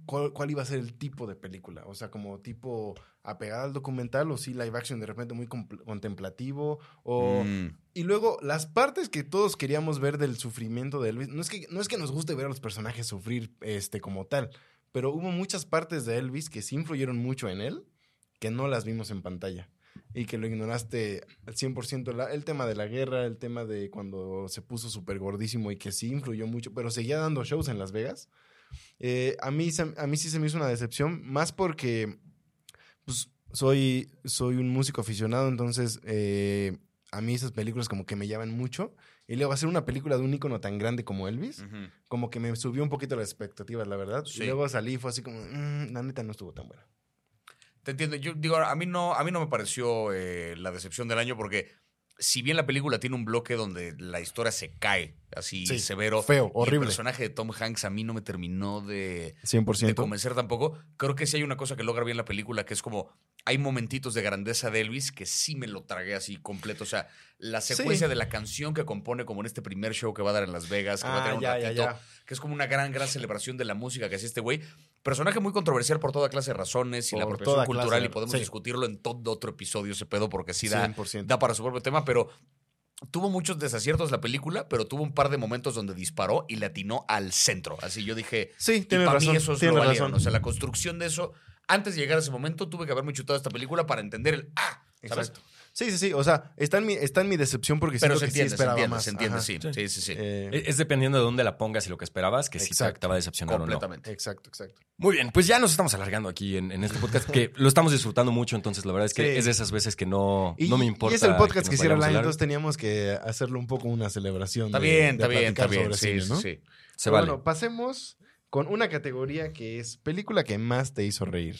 cuál, cuál iba a ser el tipo de película. O sea, como tipo apegada al documental o sí live action de repente muy contemplativo o... Mm. Y luego, las partes que todos queríamos ver del sufrimiento de Elvis, no es que, no es que nos guste ver a los personajes sufrir este, como tal, pero hubo muchas partes de Elvis que sí influyeron mucho en él, que no las vimos en pantalla. Y que lo ignoraste al 100%. La- el tema de la guerra, el tema de cuando se puso súper gordísimo y que sí influyó mucho, pero seguía dando shows en Las Vegas. Eh, a, mí, a mí sí se me hizo una decepción, más porque pues, soy, soy un músico aficionado, entonces eh, a mí esas películas como que me llaman mucho. Y luego hacer una película de un ícono tan grande como Elvis, como que me subió un poquito las expectativas, la verdad. Sí. Y luego salí y fue así como, "Mm, la neta no estuvo tan buena. Te entiendo. Yo digo, a mí no, a mí no me pareció eh, la decepción del año porque si bien la película tiene un bloque donde la historia se cae así Sí, severo. feo, horrible. el personaje de Tom Hanks a mí no me terminó de, 100%. de convencer tampoco. Creo que sí hay una cosa que logra bien la película, que es como hay momentitos de grandeza de Elvis que sí me lo tragué así completo. O sea, la secuencia Sí. de la canción que compone como en este primer show que va a dar en Las Vegas, que va a Ah, tener un ya, ratito, ya. que es como una gran, gran celebración de la música que hace este güey. Personaje muy controversial por toda clase de razones y la apropiación cultural y podemos sí. discutirlo en todo otro episodio ese pedo porque sí da, 100%. da para su propio tema, pero tuvo muchos desaciertos la película, pero tuvo un par de momentos donde disparó y le atinó al centro. Así yo dije, Sí, y tienes para razón. mí esos tienes lo valieron. razón. O sea, la construcción de eso, antes de llegar a ese momento, tuve que haberme chutado esta película para entender el ah, ¿sabes? Exacto. Sí, sí, sí. O sea, está en mi, está en mi decepción porque Pero se que sí entiende, se esperaba entiende, más. se entiende, Ajá. sí, Sí. sí, sí, sí. Eh, Es es dependiendo de dónde la pongas y lo que esperabas, que si te, Exacto. te va a decepcionar o no. Completamente. Exacto, exacto. Muy bien, pues ya nos estamos alargando aquí en, en este podcast, que lo estamos disfrutando mucho, entonces la verdad es que Sí. es de esas veces que no, Y, no me importa. y es el podcast que, año, alargar. entonces teníamos que hacerlo un poco una celebración. Está de- bien, de está bien, está bien. Sí, cine, ¿no? sí, sí. Se Pero vale. Bueno, pasemos con una categoría que es película que más te hizo reír.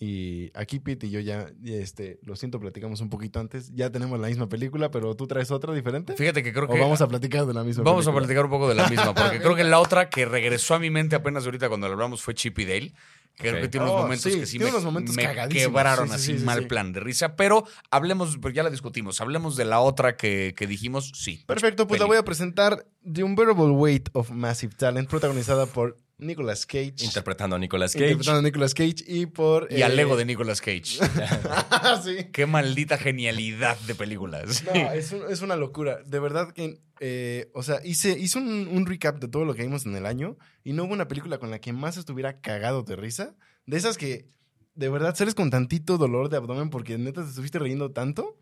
Y aquí Pete y yo ya, este, lo siento, platicamos un poquito antes. Ya tenemos la misma película, pero tú traes otra diferente. Fíjate que creo o que vamos a platicar de la misma Vamos a platicar un poco de la misma, porque creo que la otra que regresó a mi mente apenas ahorita cuando la hablamos fue Chip y Dale. Que Creo que tiene unos Oh, momentos sí, que sí me, me quebraron Sí, sí, así sí, sí, mal plan de risa. Pero hablemos, pues ya la discutimos, hablemos de la otra que, que dijimos, sí. Perfecto, pues la voy a presentar The Unbearable Weight of Massive Talent, protagonizada por Nicolas Cage. Interpretando a Nicolas Cage. Interpretando a Nicolas Cage y por... Y al eh, ego de Nicolas Cage. sí. Qué maldita genialidad de películas. No, es, un- es una locura. De verdad que, eh, o sea, hice, hice un, un recap de todo lo que vimos en el año y no hubo una película con la que más estuviera cagado de risa. De esas que, de verdad, sales con tantito dolor de abdomen porque neta te estuviste riendo tanto.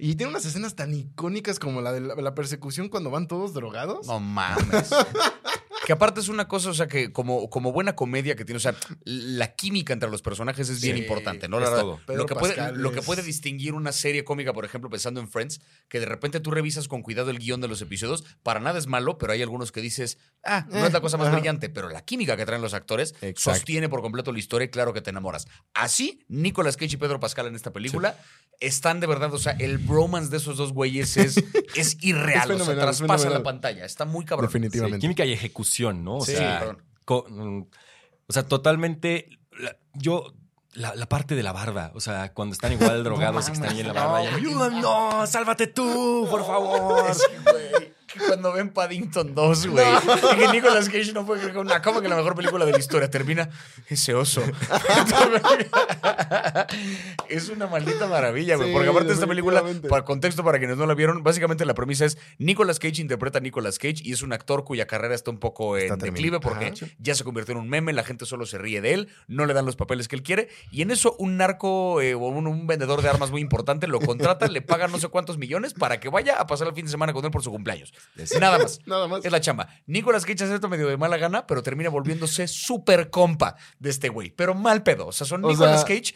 Y tiene unas escenas tan icónicas como la de la, la persecución cuando van todos drogados. No mames. Que aparte es una cosa, o sea, que como, como buena comedia que tiene, o sea, la química entre los personajes es bien Sí, importante, ¿no? La verdad, todo. Pedro Lo que, puede, lo que puede distinguir una serie cómica, por ejemplo, pensando en Friends, que de repente tú revisas con cuidado el guion de los episodios, para nada es malo, pero hay algunos que dices, ah, no es la cosa más Eh, ajá. brillante, pero la química que traen los actores Exacto. sostiene por completo la historia y claro que te enamoras. Así, Nicolas Cage y Pedro Pascal en esta película están de verdad, o sea, el bromance de esos dos güeyes es, es irreal, Es o sea, traspasa la pantalla, está muy cabrón. Sí, Definitivamente. química y ejecución, ¿no? O Sí, sea, mm, o sea, totalmente. la- yo. La, la parte de la barda, o sea, cuando están igual drogados y que están ahí en la barda, y, ayúdame, no, sálvate tú, por favor. que cuando ven Paddington 2, güey, y que Nicolas Cage no puede creer que una como que la mejor película de la historia termina ese oso. es una maldita maravilla, güey. Sí, porque aparte de esta película, para contexto para quienes no la vieron, básicamente la premisa es Nicolas Cage interpreta a Nicolas Cage y es un actor cuya carrera está un poco en Está declive porque terminada. ya se convirtió en un meme, la gente solo se ríe de él, no le dan los papeles que él quiere y en eso un narco eh, o un, un vendedor de armas muy importante lo contrata, le paga no sé cuántos millones para que vaya a pasar el fin de semana con él por su cumpleaños. Nada más. Nada más. Es la chamba. Nicolas Cage acepta medio de mala gana, pero termina volviéndose súper compa de este güey. Pero mal pedo. O sea, son O Nicolas sea- Cage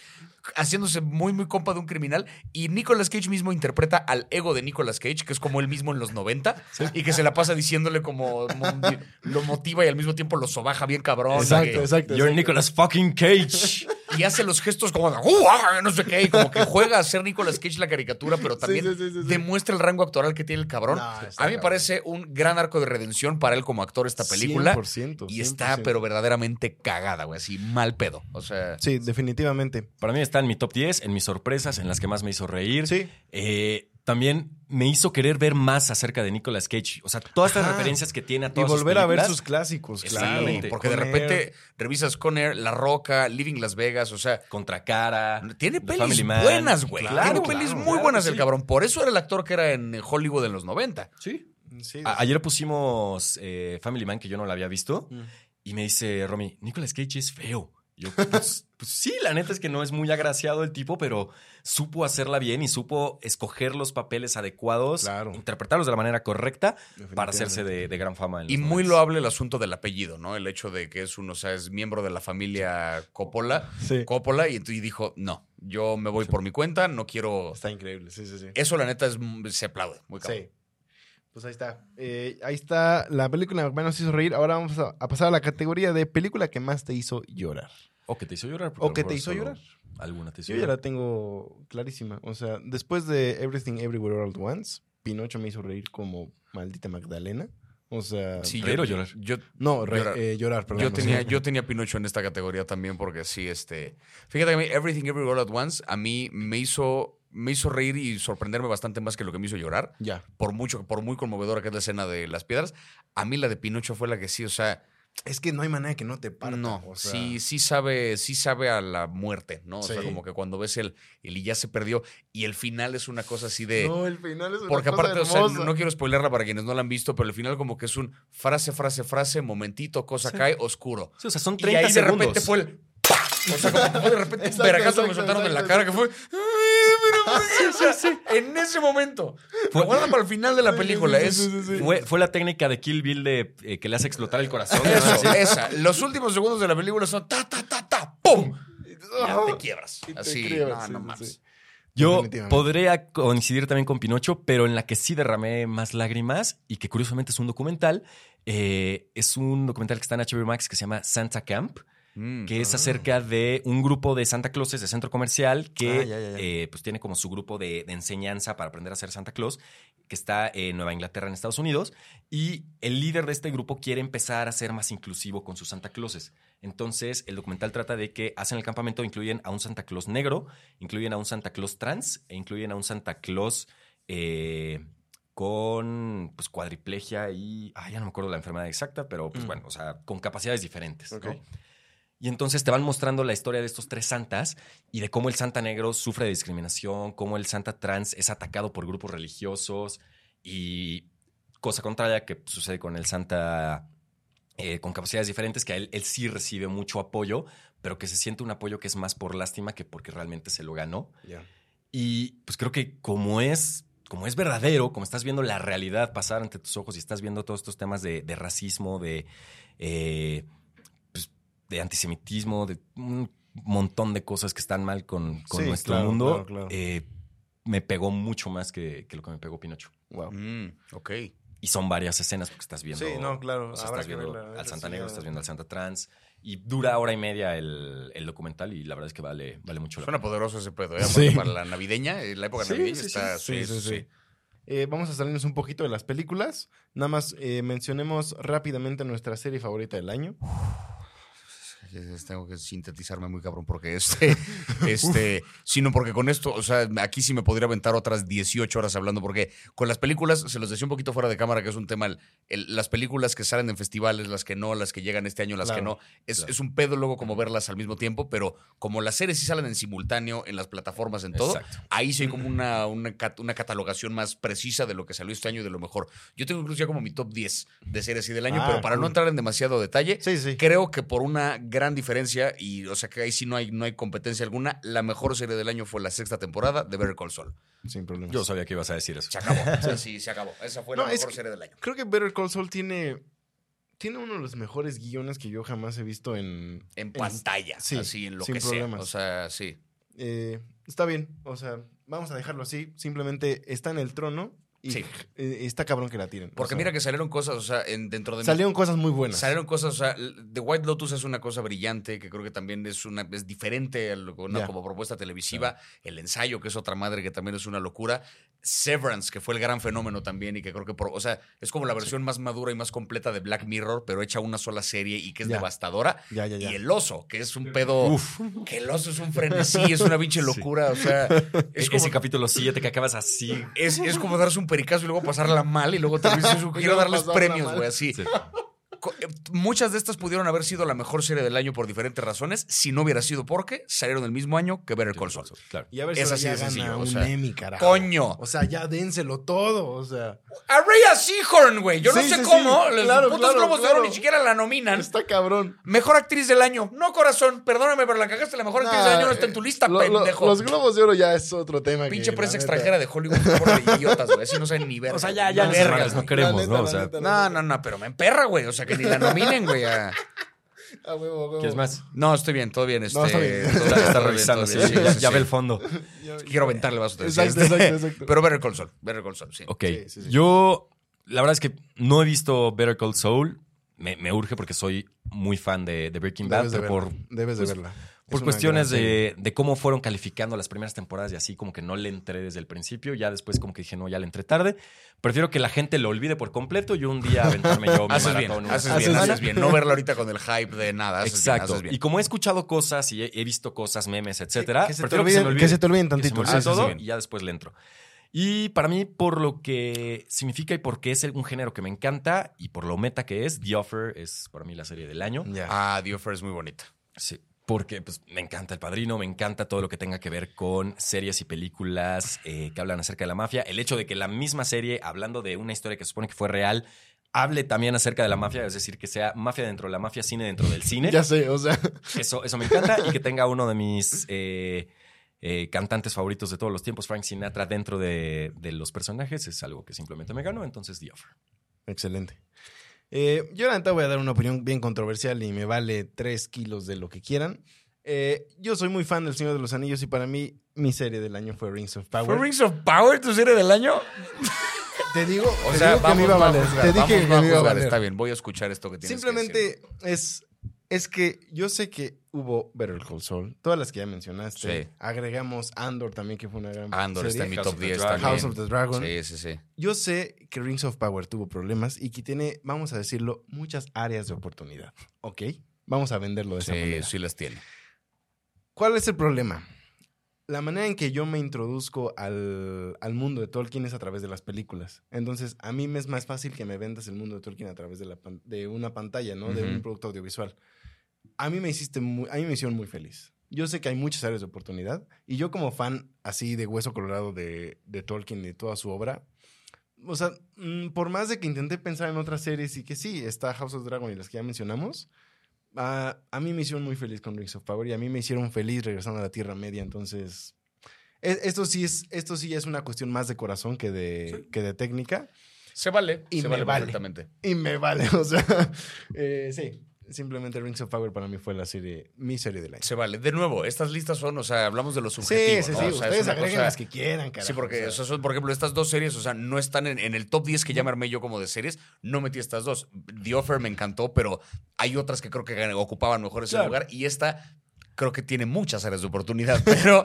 haciéndose muy, muy compa de un criminal. Y Nicolas Cage mismo interpreta al ego de Nicolas Cage, que es como él mismo en los 90, y que se la pasa diciéndole como mo- lo motiva y al mismo tiempo lo sobaja bien cabrón. Exacto, que- exacto. You're exacto. Nicolas fucking Cage. Y hace los gestos como de, "Uh, ah", no sé qué, y como que juega a ser Nicolas Cage la caricatura, pero también sí, sí, sí, sí. demuestra el rango actoral que tiene el cabrón. No, a mí me parece un gran arco de redención para él como actor esta película. 100%, Y está, 100%. pero verdaderamente cagada, güey. Así mal pedo. O sea. Sí, definitivamente. Para mí está en mi top 10, en mis sorpresas, en las que más me hizo reír. Sí. Eh, también me hizo querer ver más acerca de Nicolas Cage. O sea, todas estas Ajá. referencias que tiene a Y todas sus volver a ver sus clásicos, claro. Exactamente. porque de repente Air. revisas Con Air, La Roca, Living Las Vegas, o sea. Contracara. Tiene The pelis buenas, güey. Claro, Tiene claro, pelis muy claro buenas el sí. cabrón. Por eso era el actor que era en Hollywood en los 90. Sí. Sí, A- ayer pusimos eh, Family Man, que yo no la había visto, Mm. y me dice Romy, Nicolas Cage es feo. Yo, pues, pues sí, la neta es que no es muy agraciado el tipo, pero supo hacerla bien y supo escoger los papeles adecuados, Claro. interpretarlos de la manera correcta para hacerse de, de gran fama. en Y muy 90s. loable el asunto del apellido, ¿no? El hecho de que es uno, o sea, es miembro de la familia Coppola. Sí. Coppola, y, y dijo, no, yo me voy por mi cuenta, no quiero. Está increíble, sí, sí, sí. Eso, la neta, es, se aplaude. Muy cabrón. Sí. Pues ahí está. Eh, ahí está la película que más nos hizo reír. Ahora vamos a, a pasar a la categoría de película que más te hizo llorar. O que te hizo llorar. O que te hizo llorar. Alguna te hizo Yo ya la tengo clarísima. O sea, después de Everything Everywhere All at Once, Pinocho me hizo reír como maldita Magdalena. O sea, Sí, ¿Reír yo, o llorar? Yo, no, re- llorar. eh, llorar, perdón. yo, tenía, yo tenía Pinocho en esta categoría también porque sí, este... Fíjate que a mí Everything Everywhere All at Once a mí me hizo, me hizo reír y sorprenderme bastante más que lo que me hizo llorar. Ya. Por mucho, por muy conmovedora que es la escena de las piedras. A mí la de Pinocho fue la que sí, o sea... Es que no hay manera que no te parta. no, o sea, sí, sí sabe, sí sabe a la muerte, ¿no? O sea, como que cuando ves el, el y ya se perdió y el final es una cosa así de... No, el final es una Porque cosa aparte, o sea, no quiero spoilerla para quienes no la han visto, pero el final como que es un frase, frase, frase, momentito, cosa Sí. cae, oscuro. Sí, o sea, son Y 30 ahí de segundos. repente fue el... ¡pa! O sea, como de repente un Exacto, me exacto, soltaron en la exacto, cara que fue... O sea, En ese momento. Lo guardan para el final de la película. sí, es... sí, sí, sí. Fue, fue la técnica de Kill Bill de eh, que le hace explotar el corazón. esa. Los últimos segundos de la película son ta, ta, ta, ta, ¡pum! Ya te quiebras. Y te Así, quiebras, no, sí, no sí, mames. sí. Yo podría coincidir también con Pinocho, pero en la que sí derramé más lágrimas y que curiosamente es un documental. eh, es un documental que está en HBO Max que se llama Santa Camp, Mm. que es acerca de un grupo de Santa Clauses de centro comercial que Ah, ya, ya, ya. eh, pues tiene como su grupo de, de enseñanza para aprender a ser Santa Claus, que está en Nueva Inglaterra, en Estados Unidos. Y el líder de este grupo quiere empezar a ser más inclusivo con sus Santa Clauses. Entonces, el documental trata de que hacen el campamento, incluyen a un Santa Claus negro, incluyen a un Santa Claus trans e incluyen a un Santa Claus eh, con pues, cuadriplegia y. Ah, ya no me acuerdo la enfermedad exacta, pero pues Mm. bueno, o sea, con capacidades diferentes. ¿no? Y entonces te van mostrando la historia de estos tres santas y de cómo el santa negro sufre de discriminación, cómo el santa trans es atacado por grupos religiosos y cosa contraria que sucede con el santa eh, con capacidades diferentes, que a él, él sí recibe mucho apoyo, pero que se siente un apoyo que es más por lástima que porque realmente se lo ganó. Y pues creo que como es, como es verdadero, como estás viendo la realidad pasar ante tus ojos y estás viendo todos estos temas de, de racismo, de, eh, de antisemitismo, de un montón de cosas que están mal con, con Sí, nuestro claro, mundo, claro, claro. eh, me pegó mucho más que, que lo que me pegó Pinocho. Wow. Mm, ok. Y son varias escenas porque estás viendo. Sí, no, claro, o sea, habrá estás viendo verla, al Santa sí Negro, estás viendo al Santa Trans. Y dura hora y media el, el documental y la verdad es que vale, vale mucho la Suena pena. poderoso ese pedo, ¿eh? Sí. Para la navideña, eh, la época Sí, navideña sí, sí. está... Sí, sí, sí. Eh, vamos a salirnos un poquito de las películas. Nada más eh, mencionemos rápidamente nuestra serie favorita del año. Tengo que sintetizarme muy cabrón porque este, este, sino porque con esto, o sea, aquí sí me podría aventar otras 18 horas hablando porque con las películas, se los decía un poquito fuera de cámara que es un tema, el- el- las películas que salen en festivales, las que no, las que llegan este año, las que no, es, es un pedo luego como verlas al mismo tiempo, pero como las series sí salen en simultáneo en las plataformas, en todo, Exacto. ahí sí hay como una, una, una catalogación más precisa de lo que salió este año y de lo mejor. Yo tengo incluso ya como mi top 10 de series y del año, Ah, pero para no entrar en demasiado detalle, Sí, sí. creo que por una gran diferencia, y o sea que ahí sí no hay, no hay competencia alguna, la mejor serie del año fue la sexta temporada de Better Call Saul. Sin problemas. Yo sabía que ibas a decir eso. Se acabó. O sea, sí, se acabó. Esa fue No, la mejor que- serie del año. Creo que Better Call Saul tiene, tiene uno de los mejores guiones que yo jamás he visto en... En pantalla, sí, así, en lo sin que problemas. sea. O sea, sí. eh, está bien, o sea, vamos a dejarlo así. Simplemente está en el trono y Sí. eh, está cabrón que la tiren. o Porque sea, mira que salieron cosas, o sea, en, dentro de mi- salieron cosas muy buenas. Salieron cosas, o sea, The White Lotus es una cosa brillante que creo que también es una es diferente a lo- una, como propuesta televisiva. El ensayo, que es otra madre que también es una locura. Severance, que fue el gran fenómeno también y que creo que, por- o sea, es como la versión más madura y más completa de Black Mirror, pero hecha una sola serie y que es Ya. devastadora. Ya, ya, ya. Y el oso, que es un pedo. Que el oso es un frenesí, es una pinche locura. O sea, es E- como, Ese capítulo 7 que acabas así. es, es como darse un pericazo y luego pasarla mal y luego te dices, quiero luego darles premios, güey, así. Sí. Eh, Muchas de estas pudieron haber sido la mejor serie del año por diferentes razones, si no hubiera sido porque salieron el mismo año que Better Call Saul. Claro. Y a ver si Es así ya de sencillo, gana o un sea, Emmy, carajo. ¡Coño! O sea, ya dénselo todo, o sea. A Rhea Seahorn, güey. Yo no sé sí, cómo. sí. Los Claro, putos claro, Globos de Oro ni siquiera la nominan. Está cabrón. Mejor actriz del año. No, corazón. Perdóname, pero la cagaste. La mejor actriz del año no está en tu lista, Lo- lo- pendejo. los globos de oro ya es otro tema. Pinche que, prensa extranjera de Hollywood por de idiotas, güey. Así no saben ni ver. O sea, ya, ya, vergas, no queremos, ¿no? Neta. no, no, pero me emperra, güey. O sea, que ni la nominen, güey. a- A huevo, a huevo. ¿Quieres más? No, estoy bien, todo bien. Este, No, está bien. todo Está, está todo revisando, todo sí, bien, ya, sí, ya sí. ve el fondo. Ya- Quiero aventarle vaso. Exacto, exacto, exacto. Pero Better Call Saul. Better Call Saul, sí. Ok. Sí, sí, sí. Yo, la verdad es que no he visto Better Call Saul. Me, me urge porque soy muy fan de, de Breaking Bad, Debes de por, verla. Debes de pues, verla. por cuestiones de, de cómo fueron calificando las primeras temporadas y así, como que no le entré desde el principio. Ya después, como que dije, no, ya le entré tarde. Prefiero que la gente lo olvide por completo y un día aventarme yo mi Haces bien, maratón haces semana. bien, haces bien. No verla ahorita con el hype de nada. Haces bien, Exacto. haces bien. Y como he escuchado cosas y he, he visto cosas, memes, etcétera, que se te prefiero olviden- me olvide. que se te olviden Que se me tantito. olvide sí, todo sí. y ya después le entro. Y para mí, por lo que significa y porque es un género que me encanta y por lo meta que es, The Offer es para mí la serie del año. Ah, The Offer es muy bonita. Sí. Porque pues, me encanta El Padrino, me encanta todo lo que tenga que ver con series y películas eh, que hablan acerca de la mafia. El hecho de que la misma serie, hablando de una historia que se supone que fue real, hable también acerca de la mafia, es decir, que sea mafia dentro de la mafia, cine dentro del cine. Ya sé, o sea. Eso, eso me encanta. Y que tenga uno de mis eh, eh, cantantes favoritos de todos los tiempos, Frank Sinatra, dentro de, de los personajes, es algo que simplemente me ganó. Entonces, The Offer. Excelente. Eh, yo la neta voy a dar una opinión bien controversial y me vale tres kilos de lo que quieran. Eh, yo soy muy fan del Señor de los Anillos y para mí mi serie del año fue Rings of Power. ¿Fue Rings of Power tu serie del año? Te digo, O te sea, digo que me iba a valer. Te dije vamos, que no a me iba a juzgar, valer. Está bien, voy a escuchar esto que tienes que decir. Simplemente es, es que yo sé que hubo Better Call Saul, todas las que ya mencionaste. Sí. Agregamos Andor también, que fue una gran Andor está en mi House top of the 10 Dragon. también. House of the Dragon. Sí, sí, sí. Yo sé que Rings of Power tuvo problemas y que tiene, vamos a decirlo, muchas áreas de oportunidad. ¿Ok? Vamos a venderlo de esa Sí, manera. sí las tiene. ¿Cuál es el problema? La manera en que yo me introduzco al, al mundo de Tolkien es a través de las películas. Entonces, a mí me es más fácil que me vendas el mundo de Tolkien a través de, la pan- de una pantalla, ¿no? De un producto audiovisual. A mí me hiciste muy, a mí me hicieron muy feliz. Yo sé que hay muchas áreas de oportunidad y yo como fan así de hueso colorado de, de Tolkien y de toda su obra, o sea, mm, por más de que intenté pensar en otras series y que sí, está House of Dragon y las que ya mencionamos, a, a mí me hicieron muy feliz con Rings of Power y a mí me hicieron feliz regresando a la Tierra Media. Entonces, e- esto sí es, esto sí es una cuestión más de corazón que de, que de técnica. Se vale, Y se me vale, vale. Y me vale, o sea, eh, sí. Simplemente Rings of Power para mí fue la serie, mi serie del año. Se vale. De nuevo, estas listas son, o sea, hablamos de lo Sí, subjetivo. sí, ¿no? sí. O sea, es Ustedes agreguen cosa- las que quieran, carajo. Sí, porque o sea. son, por ejemplo, estas dos series, o sea, no están en, en el top 10 que ya me armé yo como de series, no metí estas dos. The Offer me encantó, pero hay otras que creo que ocupaban mejor ese Claro. lugar y esta creo que tiene muchas áreas de oportunidad, pero,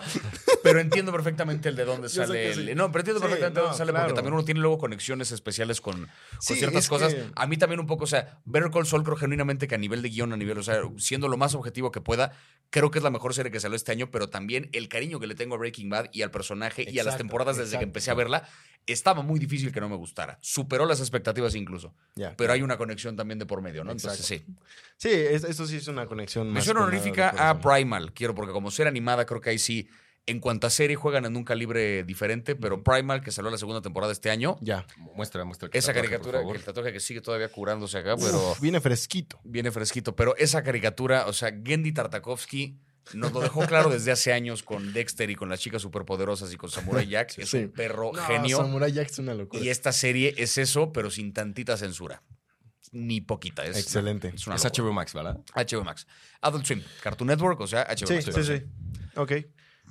pero entiendo perfectamente el de dónde sale el-. No, pero entiendo Sí, perfectamente de dónde sale porque claro. también uno tiene luego conexiones especiales con, con Sí, ciertas cosas. que- A mí también un poco, o sea, Better Call Saul creo genuinamente que a nivel de guion, a nivel, o sea, siendo lo más objetivo que pueda, creo que es la mejor serie que salió este año, pero también el cariño que le tengo a Breaking Bad y al personaje y a las temporadas desde que empecé a verla, estaba muy difícil que no me gustara. Superó las expectativas incluso. Pero hay una conexión también de por medio, ¿no? Entonces, sí. Sí, es- esto sí es una conexión más. Mención honorífica a. Primal, quiero, porque como ser animada, creo que ahí sí, en cuanto a serie, juegan en un calibre diferente, pero Primal, que salió la segunda temporada este año, Ya. Muestra, muestra. el esa tatuaje, caricatura, por favor. el tatuaje que sigue todavía curándose acá, pero Uf, viene fresquito. viene fresquito. Pero esa caricatura, o sea, Gendy Tartakovsky nos lo dejó claro desde hace años con Dexter y con las chicas superpoderosas y con Samurai Jack. Es Sí. un perro No, genio. Samurai Jack es una locura. Y esta serie es eso, pero sin tantita censura. Ni poquita. Es, Excelente. Es Es. HBO Max, ¿verdad? HBO Max. Adult Swim. Cartoon Network, o sea, HBO Sí, Max. sí, sí. Ok.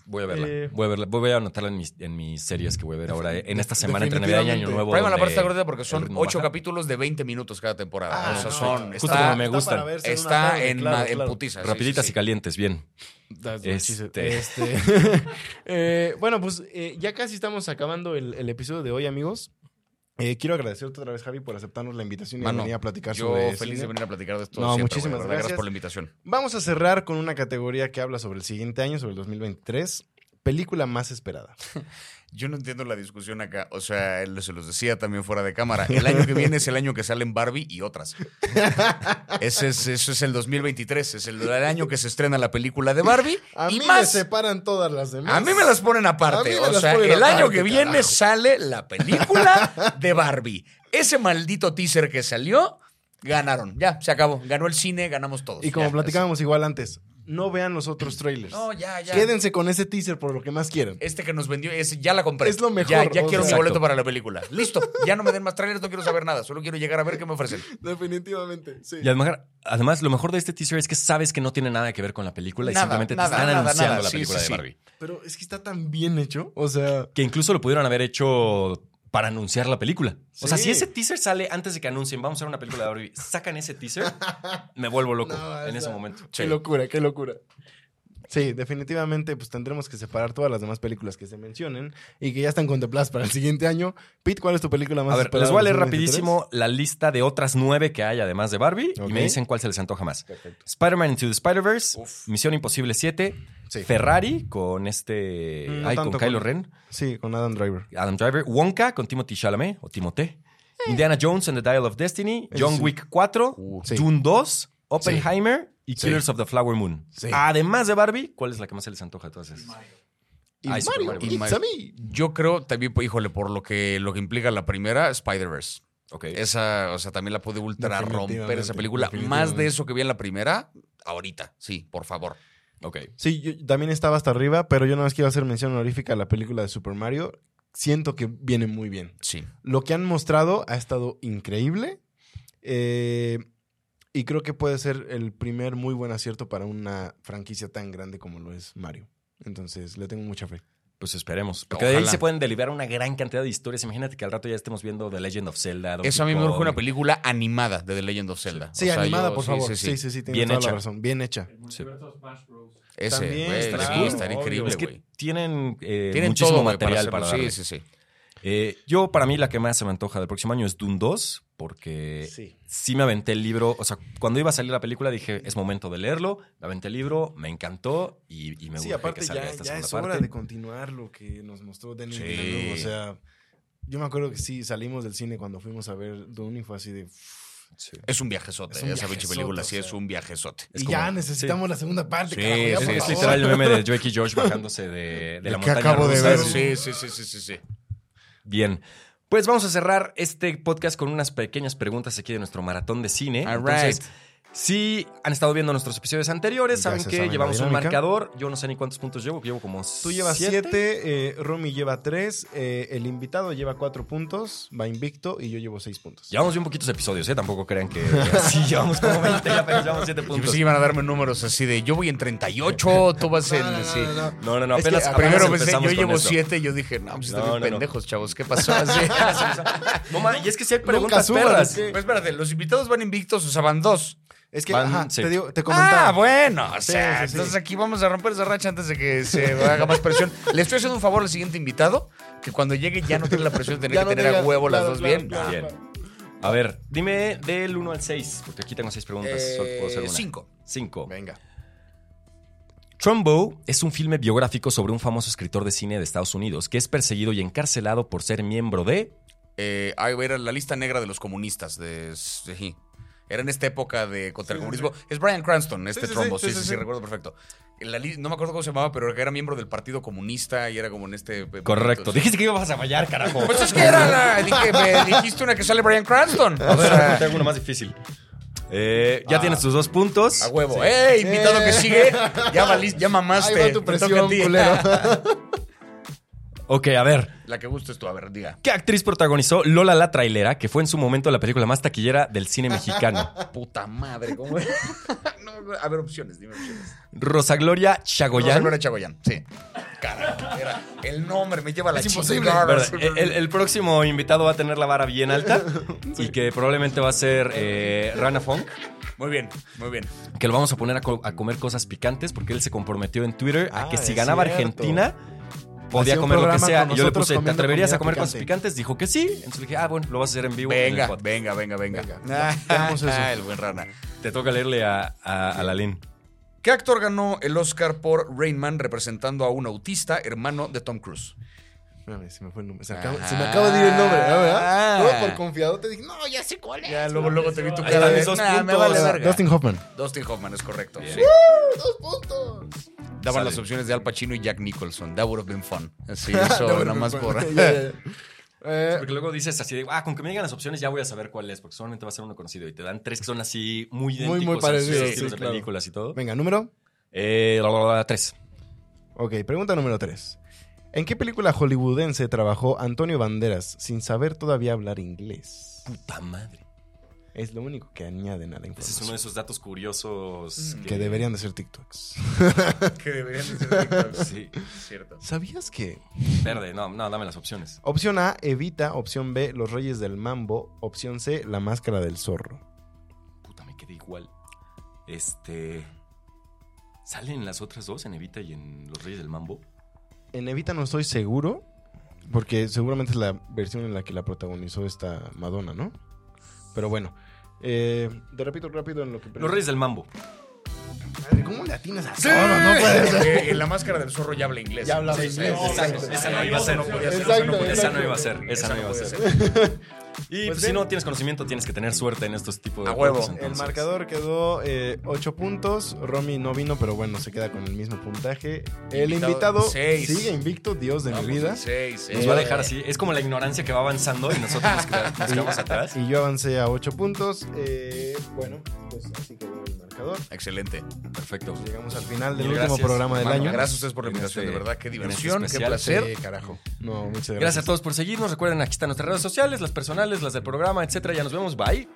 Voy a verla. Eh, voy a verla. Voy a anotarla en mis, en mis series que voy a ver ahora. eh, En esta semana entre Navidad y Año. Nuevo. Primal donde aparte está gordita porque son ocho capítulos de 20 minutos cada temporada. Ah, o sea, no, son. justo está, como me gustan. está en, claro, ma- en claro. putiza. sí, Rapiditas sí, y calientes, bien. Este- Este, eh, bueno, pues eh, ya casi estamos acabando el, el episodio de hoy, amigos. Eh, quiero agradecerte otra vez, Javi, por aceptarnos la invitación y Mano, venir a platicar Yo sobre feliz cine. de venir a platicar de esto. No, siempre, muchísimas verdad, gracias. por la invitación. Vamos a cerrar con una categoría que habla sobre el siguiente año, sobre el 2023. Película más esperada. Yo no entiendo la discusión acá. O sea, él se los decía también fuera de cámara. El año que viene es el año que salen Barbie y otras. Ese es, eso es el 2023. Es el, el año que se estrena la película de Barbie. A y mí más. me separan todas las demás. A mí me las ponen aparte. O sea, el año que viene carajo. sale la película de Barbie. Ese maldito teaser que salió, ganaron. Ya, se acabó. Ganó el cine, ganamos todos. Y como Ya, platicábamos igual antes, no vean los otros trailers. No, ya, ya. Quédense con ese teaser por lo que más quieran. Este que nos vendió, es, ya la compré. Es lo mejor, Ya, ya quiero mi boleto para la película. Listo. Ya no me den más trailers, no quiero saber nada. Solo quiero llegar a ver qué me ofrecen. Definitivamente, sí. Y además, además, lo mejor de este teaser es que sabes que no tiene nada que ver con la película Nada, y simplemente nada, te están nada, anunciando nada. la Sí, película sí, de sí. Barbie. Pero es que está tan bien hecho. O sea, Que incluso lo pudieron haber hecho para anunciar la película. O sea, si ese teaser sale antes de que anuncien, vamos a hacer una película de Barbie, sacan ese teaser, me vuelvo loco No, en ese momento. qué locura, qué locura. Sí, definitivamente, pues tendremos que separar todas las demás películas que se mencionen y que ya están contempladas para el siguiente año. Pete, ¿cuál es tu película más A ver, les voy a leer 2023? rapidísimo la lista de otras nueve que hay además de Barbie y me dicen cuál se les antoja más. Perfecto. Spider-Man Into the Spider-Verse, Misión Imposible 7, Sí. Ferrari con este... Mm, no ay, con Kylo con- Ren, Sí, con Adam Driver. Adam Driver, Wonka con Timothy Chalamet o Timothée, Indiana Jones and the Dial of Destiny, John sí. Wick 4, Uh, sí. Dune 2, Oppenheimer y Sí. Killers of the Flower Moon. Sí. Además de Barbie, ¿cuál es la que más se les antoja de todas esas? Y Mario, Mario a me. Yo creo también, pues, híjole, por lo que, lo que implica la primera, Spider-Verse. Ok. Esa, o sea, también la puede ultra romper esa película. Más de eso que vi en la primera, ahorita. Sí, por favor. Ok. Sí, yo también estaba hasta arriba, pero yo no más quiero hacer mención honorífica a la película de Super Mario. Siento que viene muy bien. Sí. Lo que han mostrado ha estado increíble. eh, y creo que puede ser el primer muy buen acierto para una franquicia tan grande como lo es Mario. Entonces, le tengo mucha fe. Pues esperemos. Porque de ahí Ojalá. se pueden deliberar una gran cantidad de historias. Imagínate que al rato ya estemos viendo The Legend of Zelda. Donkey Eso a mí me urge una película animada de The Legend of Zelda. Sí, O sea, animada, yo- por sí, favor. Sí, Sí, sí. sí, sí, tienes Bien toda hecha. la razón. Bien hecha. Bros. Ese, También, güey, sí, estaría increíble, Es que güey. tienen, eh, Tienen muchísimo todo, güey, material para, darle. Sí, sí, sí. Eh, yo, para mí, la que más se me antoja del próximo año es Dune 2, porque Sí. sí me aventé el libro. O sea, cuando iba a salir la película dije, es momento de leerlo. Me aventé el libro, me encantó y, y me Sí, aparte que salga ya, esta ya segunda es hora parte. de continuar lo que nos mostró Denis Sí. Villeneuve. O sea, yo me acuerdo que sí, salimos del cine cuando fuimos a ver Dune y fue así de... Sí. Es un viajezote. Es un Esa pinche viajezote, película o sí es un viajezote. Y como- ya necesitamos la segunda parte, Sí, carajo, ya, sí, es literal el meme de Drake y George bajándose de, de la montaña acabo de rusa. ver. Sí, sí, sí, sí, sí, sí. Bien. Pues vamos a cerrar este podcast con unas pequeñas preguntas aquí de nuestro maratón de cine. All Entonces, right. Si han estado viendo nuestros episodios anteriores, saben que saben llevamos un marcador. Yo no sé ni cuántos puntos llevo, llevo como Tú llevas siete, eh, Romy lleva tres, eh, el invitado lleva cuatro puntos, va invicto y yo llevo seis puntos. Llevamos bien poquitos episodios, ¿eh? Tampoco crean que así llevamos como 20, ya apenas llevamos 7 Yo puntos. que iban a darme números así de yo voy en 38, tú vas en. No, no, no, sí. no, no. No, no, no, Es que apenas, Primero pensé, yo llevo eso. 7 y yo dije, no, pues están pendejos, chavos. ¿Qué pasó? Así. No, ma, y es que si hay preguntas suban, perras. ¿o qué? Pues espérate, los invitados van invictos, o sea, van dos. Es que, Van ajá, seis. te, digo, te comentaba. Ah, bueno. O sea, sí, sí. entonces aquí vamos a romper esa racha antes de que se haga más presión. Le estoy haciendo un favor al siguiente invitado, que cuando llegue ya no tiene la presión de tener Ya que no tener a huevo las dos claro, bien. claro, Bien. claro. A ver, dime del 1 al 6, porque aquí tengo 6 preguntas. solo puedo hacer Eh, una. cinco. 5. Venga. Trumbo es un filme biográfico sobre un famoso escritor de cine de Estados Unidos que es perseguido y encarcelado por ser miembro de. Eh, ah, era la lista negra de los comunistas. De, sí. Era en esta época de contra el comunismo. Es Brian Cranston, este sí, trombo. sí, Sí sí, sí, sí, sí. recuerdo perfecto. La no me acuerdo cómo se llamaba, pero era miembro del Partido Comunista y era como en este. eh, Correcto. Dijiste que ibas a fallar, carajo. Pues es que era la. dije, me dijiste una que sale Brian Cranston. A O ver, sea, te hago uno más difícil. Eh, ya Ah. tienes tus dos puntos. a huevo. ¡Eh! Invitado que sigue. Ya valiste, ya mamaste. Ahí va tu presión, culero. Ok, a ver. La que guste es tú, a ver, diga. ¿Qué actriz protagonizó Lola la trailera, que fue en su momento la película más taquillera del cine mexicano? Puta madre, ¿cómo? no, a ver, opciones, dime opciones. Rosa Gloria Rosa Chagoyán. Gloria Chagoyán, sí. Carajo, era el nombre me lleva a la Es imposible. El, el próximo invitado va a tener la vara bien alta y que probablemente va a ser eh, Rana Funk, Muy bien, muy bien. que lo vamos a poner a, co- a comer cosas picantes porque él se comprometió en Twitter a Ah, que si es ganaba cierto. Argentina podía comer lo que sea. Y yo le puse, ¿te atreverías a comer cosas picante? picantes? Dijo que sí. Entonces le dije, ah, bueno, lo vas a hacer en vivo. en el Venga, venga, venga, venga. Eso. Ah, el buen rana. Te toca leerle a, a, a Lalín. ¿Qué actor ganó el Oscar por Rain Man representando a un autista hermano de Tom Cruise? Espérame, se me fue el nombre. Se, acaba, se me acaba de ir el nombre, ¿no, ¿verdad? Todo por confiado te dije, no, ya sé cuál es. Ya, luego, luego te vi tu Ahí cara "Nah, me puntos". vale. Dustin Hoffman. Dustin Hoffman, es correcto. ¡Dos puntos! Daban Sale. las opciones de Al Pacino y Jack Nicholson. That would have been fun. Sí, eso nada más por... Eh, Porque luego dices así de, ah, con que me digan las opciones ya voy a saber cuál es, porque solamente va a ser uno conocido. Y te dan tres que son así muy idénticos muy a sus parecidos, estilos sí, de claro. películas y todo. venga, número. Eh, la, la, la, la, tres. Ok, pregunta número 3. ¿En qué película hollywoodense trabajó Antonio Banderas sin saber todavía hablar inglés? Puta madre. Es lo único que añaden a la Ese es uno información. de esos datos curiosos Que deberían de ser TikToks. que deberían de ser TikToks. Sí. Cierto. ¿Sabías que? Verde, no, no, dame las opciones. Opción A, Evita. Opción B, Los Reyes del Mambo. Opción C, La Máscara del Zorro. Puta, me quedé igual. Este. ¿Salen las otras dos en Evita y en Los Reyes del Mambo? En Evita no estoy seguro, porque seguramente es la versión en la que la protagonizó esta Madonna, ¿no? Pero bueno, eh, te repito rápido en lo que... Los Reyes del Mambo. Madre, ¿Cómo le atinas a todo? No puede ser. Porque en la máscara del zorro ya habla inglés. Ya habla Sí, inglés, sí, exacto. Esa no iba a ser. esa no iba a ser. Esa no iba a ser. Y Pues pues, si no tienes conocimiento, tienes que tener suerte en estos tipos de A huevo. juegos, El marcador quedó 8 puntos. Romy no vino, pero bueno, se queda con el mismo puntaje. El Invitado, invitado seis. sigue invicto, Dios de mi vida. seis, Nos eh. va a dejar así. Es como la ignorancia que va avanzando y nosotros nos quedamos, nos quedamos atrás. Y yo avancé a 8 puntos. Eh, bueno, pues así quedó Excelente. Perfecto. Llegamos al final del último programa del Hermano, año. Gracias a ustedes por la invitación, este- de verdad. Qué este diversión, qué placer. Sí, carajo. No, muchas gracias. Gracias a todos por seguirnos. Recuerden, aquí están nuestras redes sociales, las personales, las del programa, etcétera. Ya nos vemos. Bye.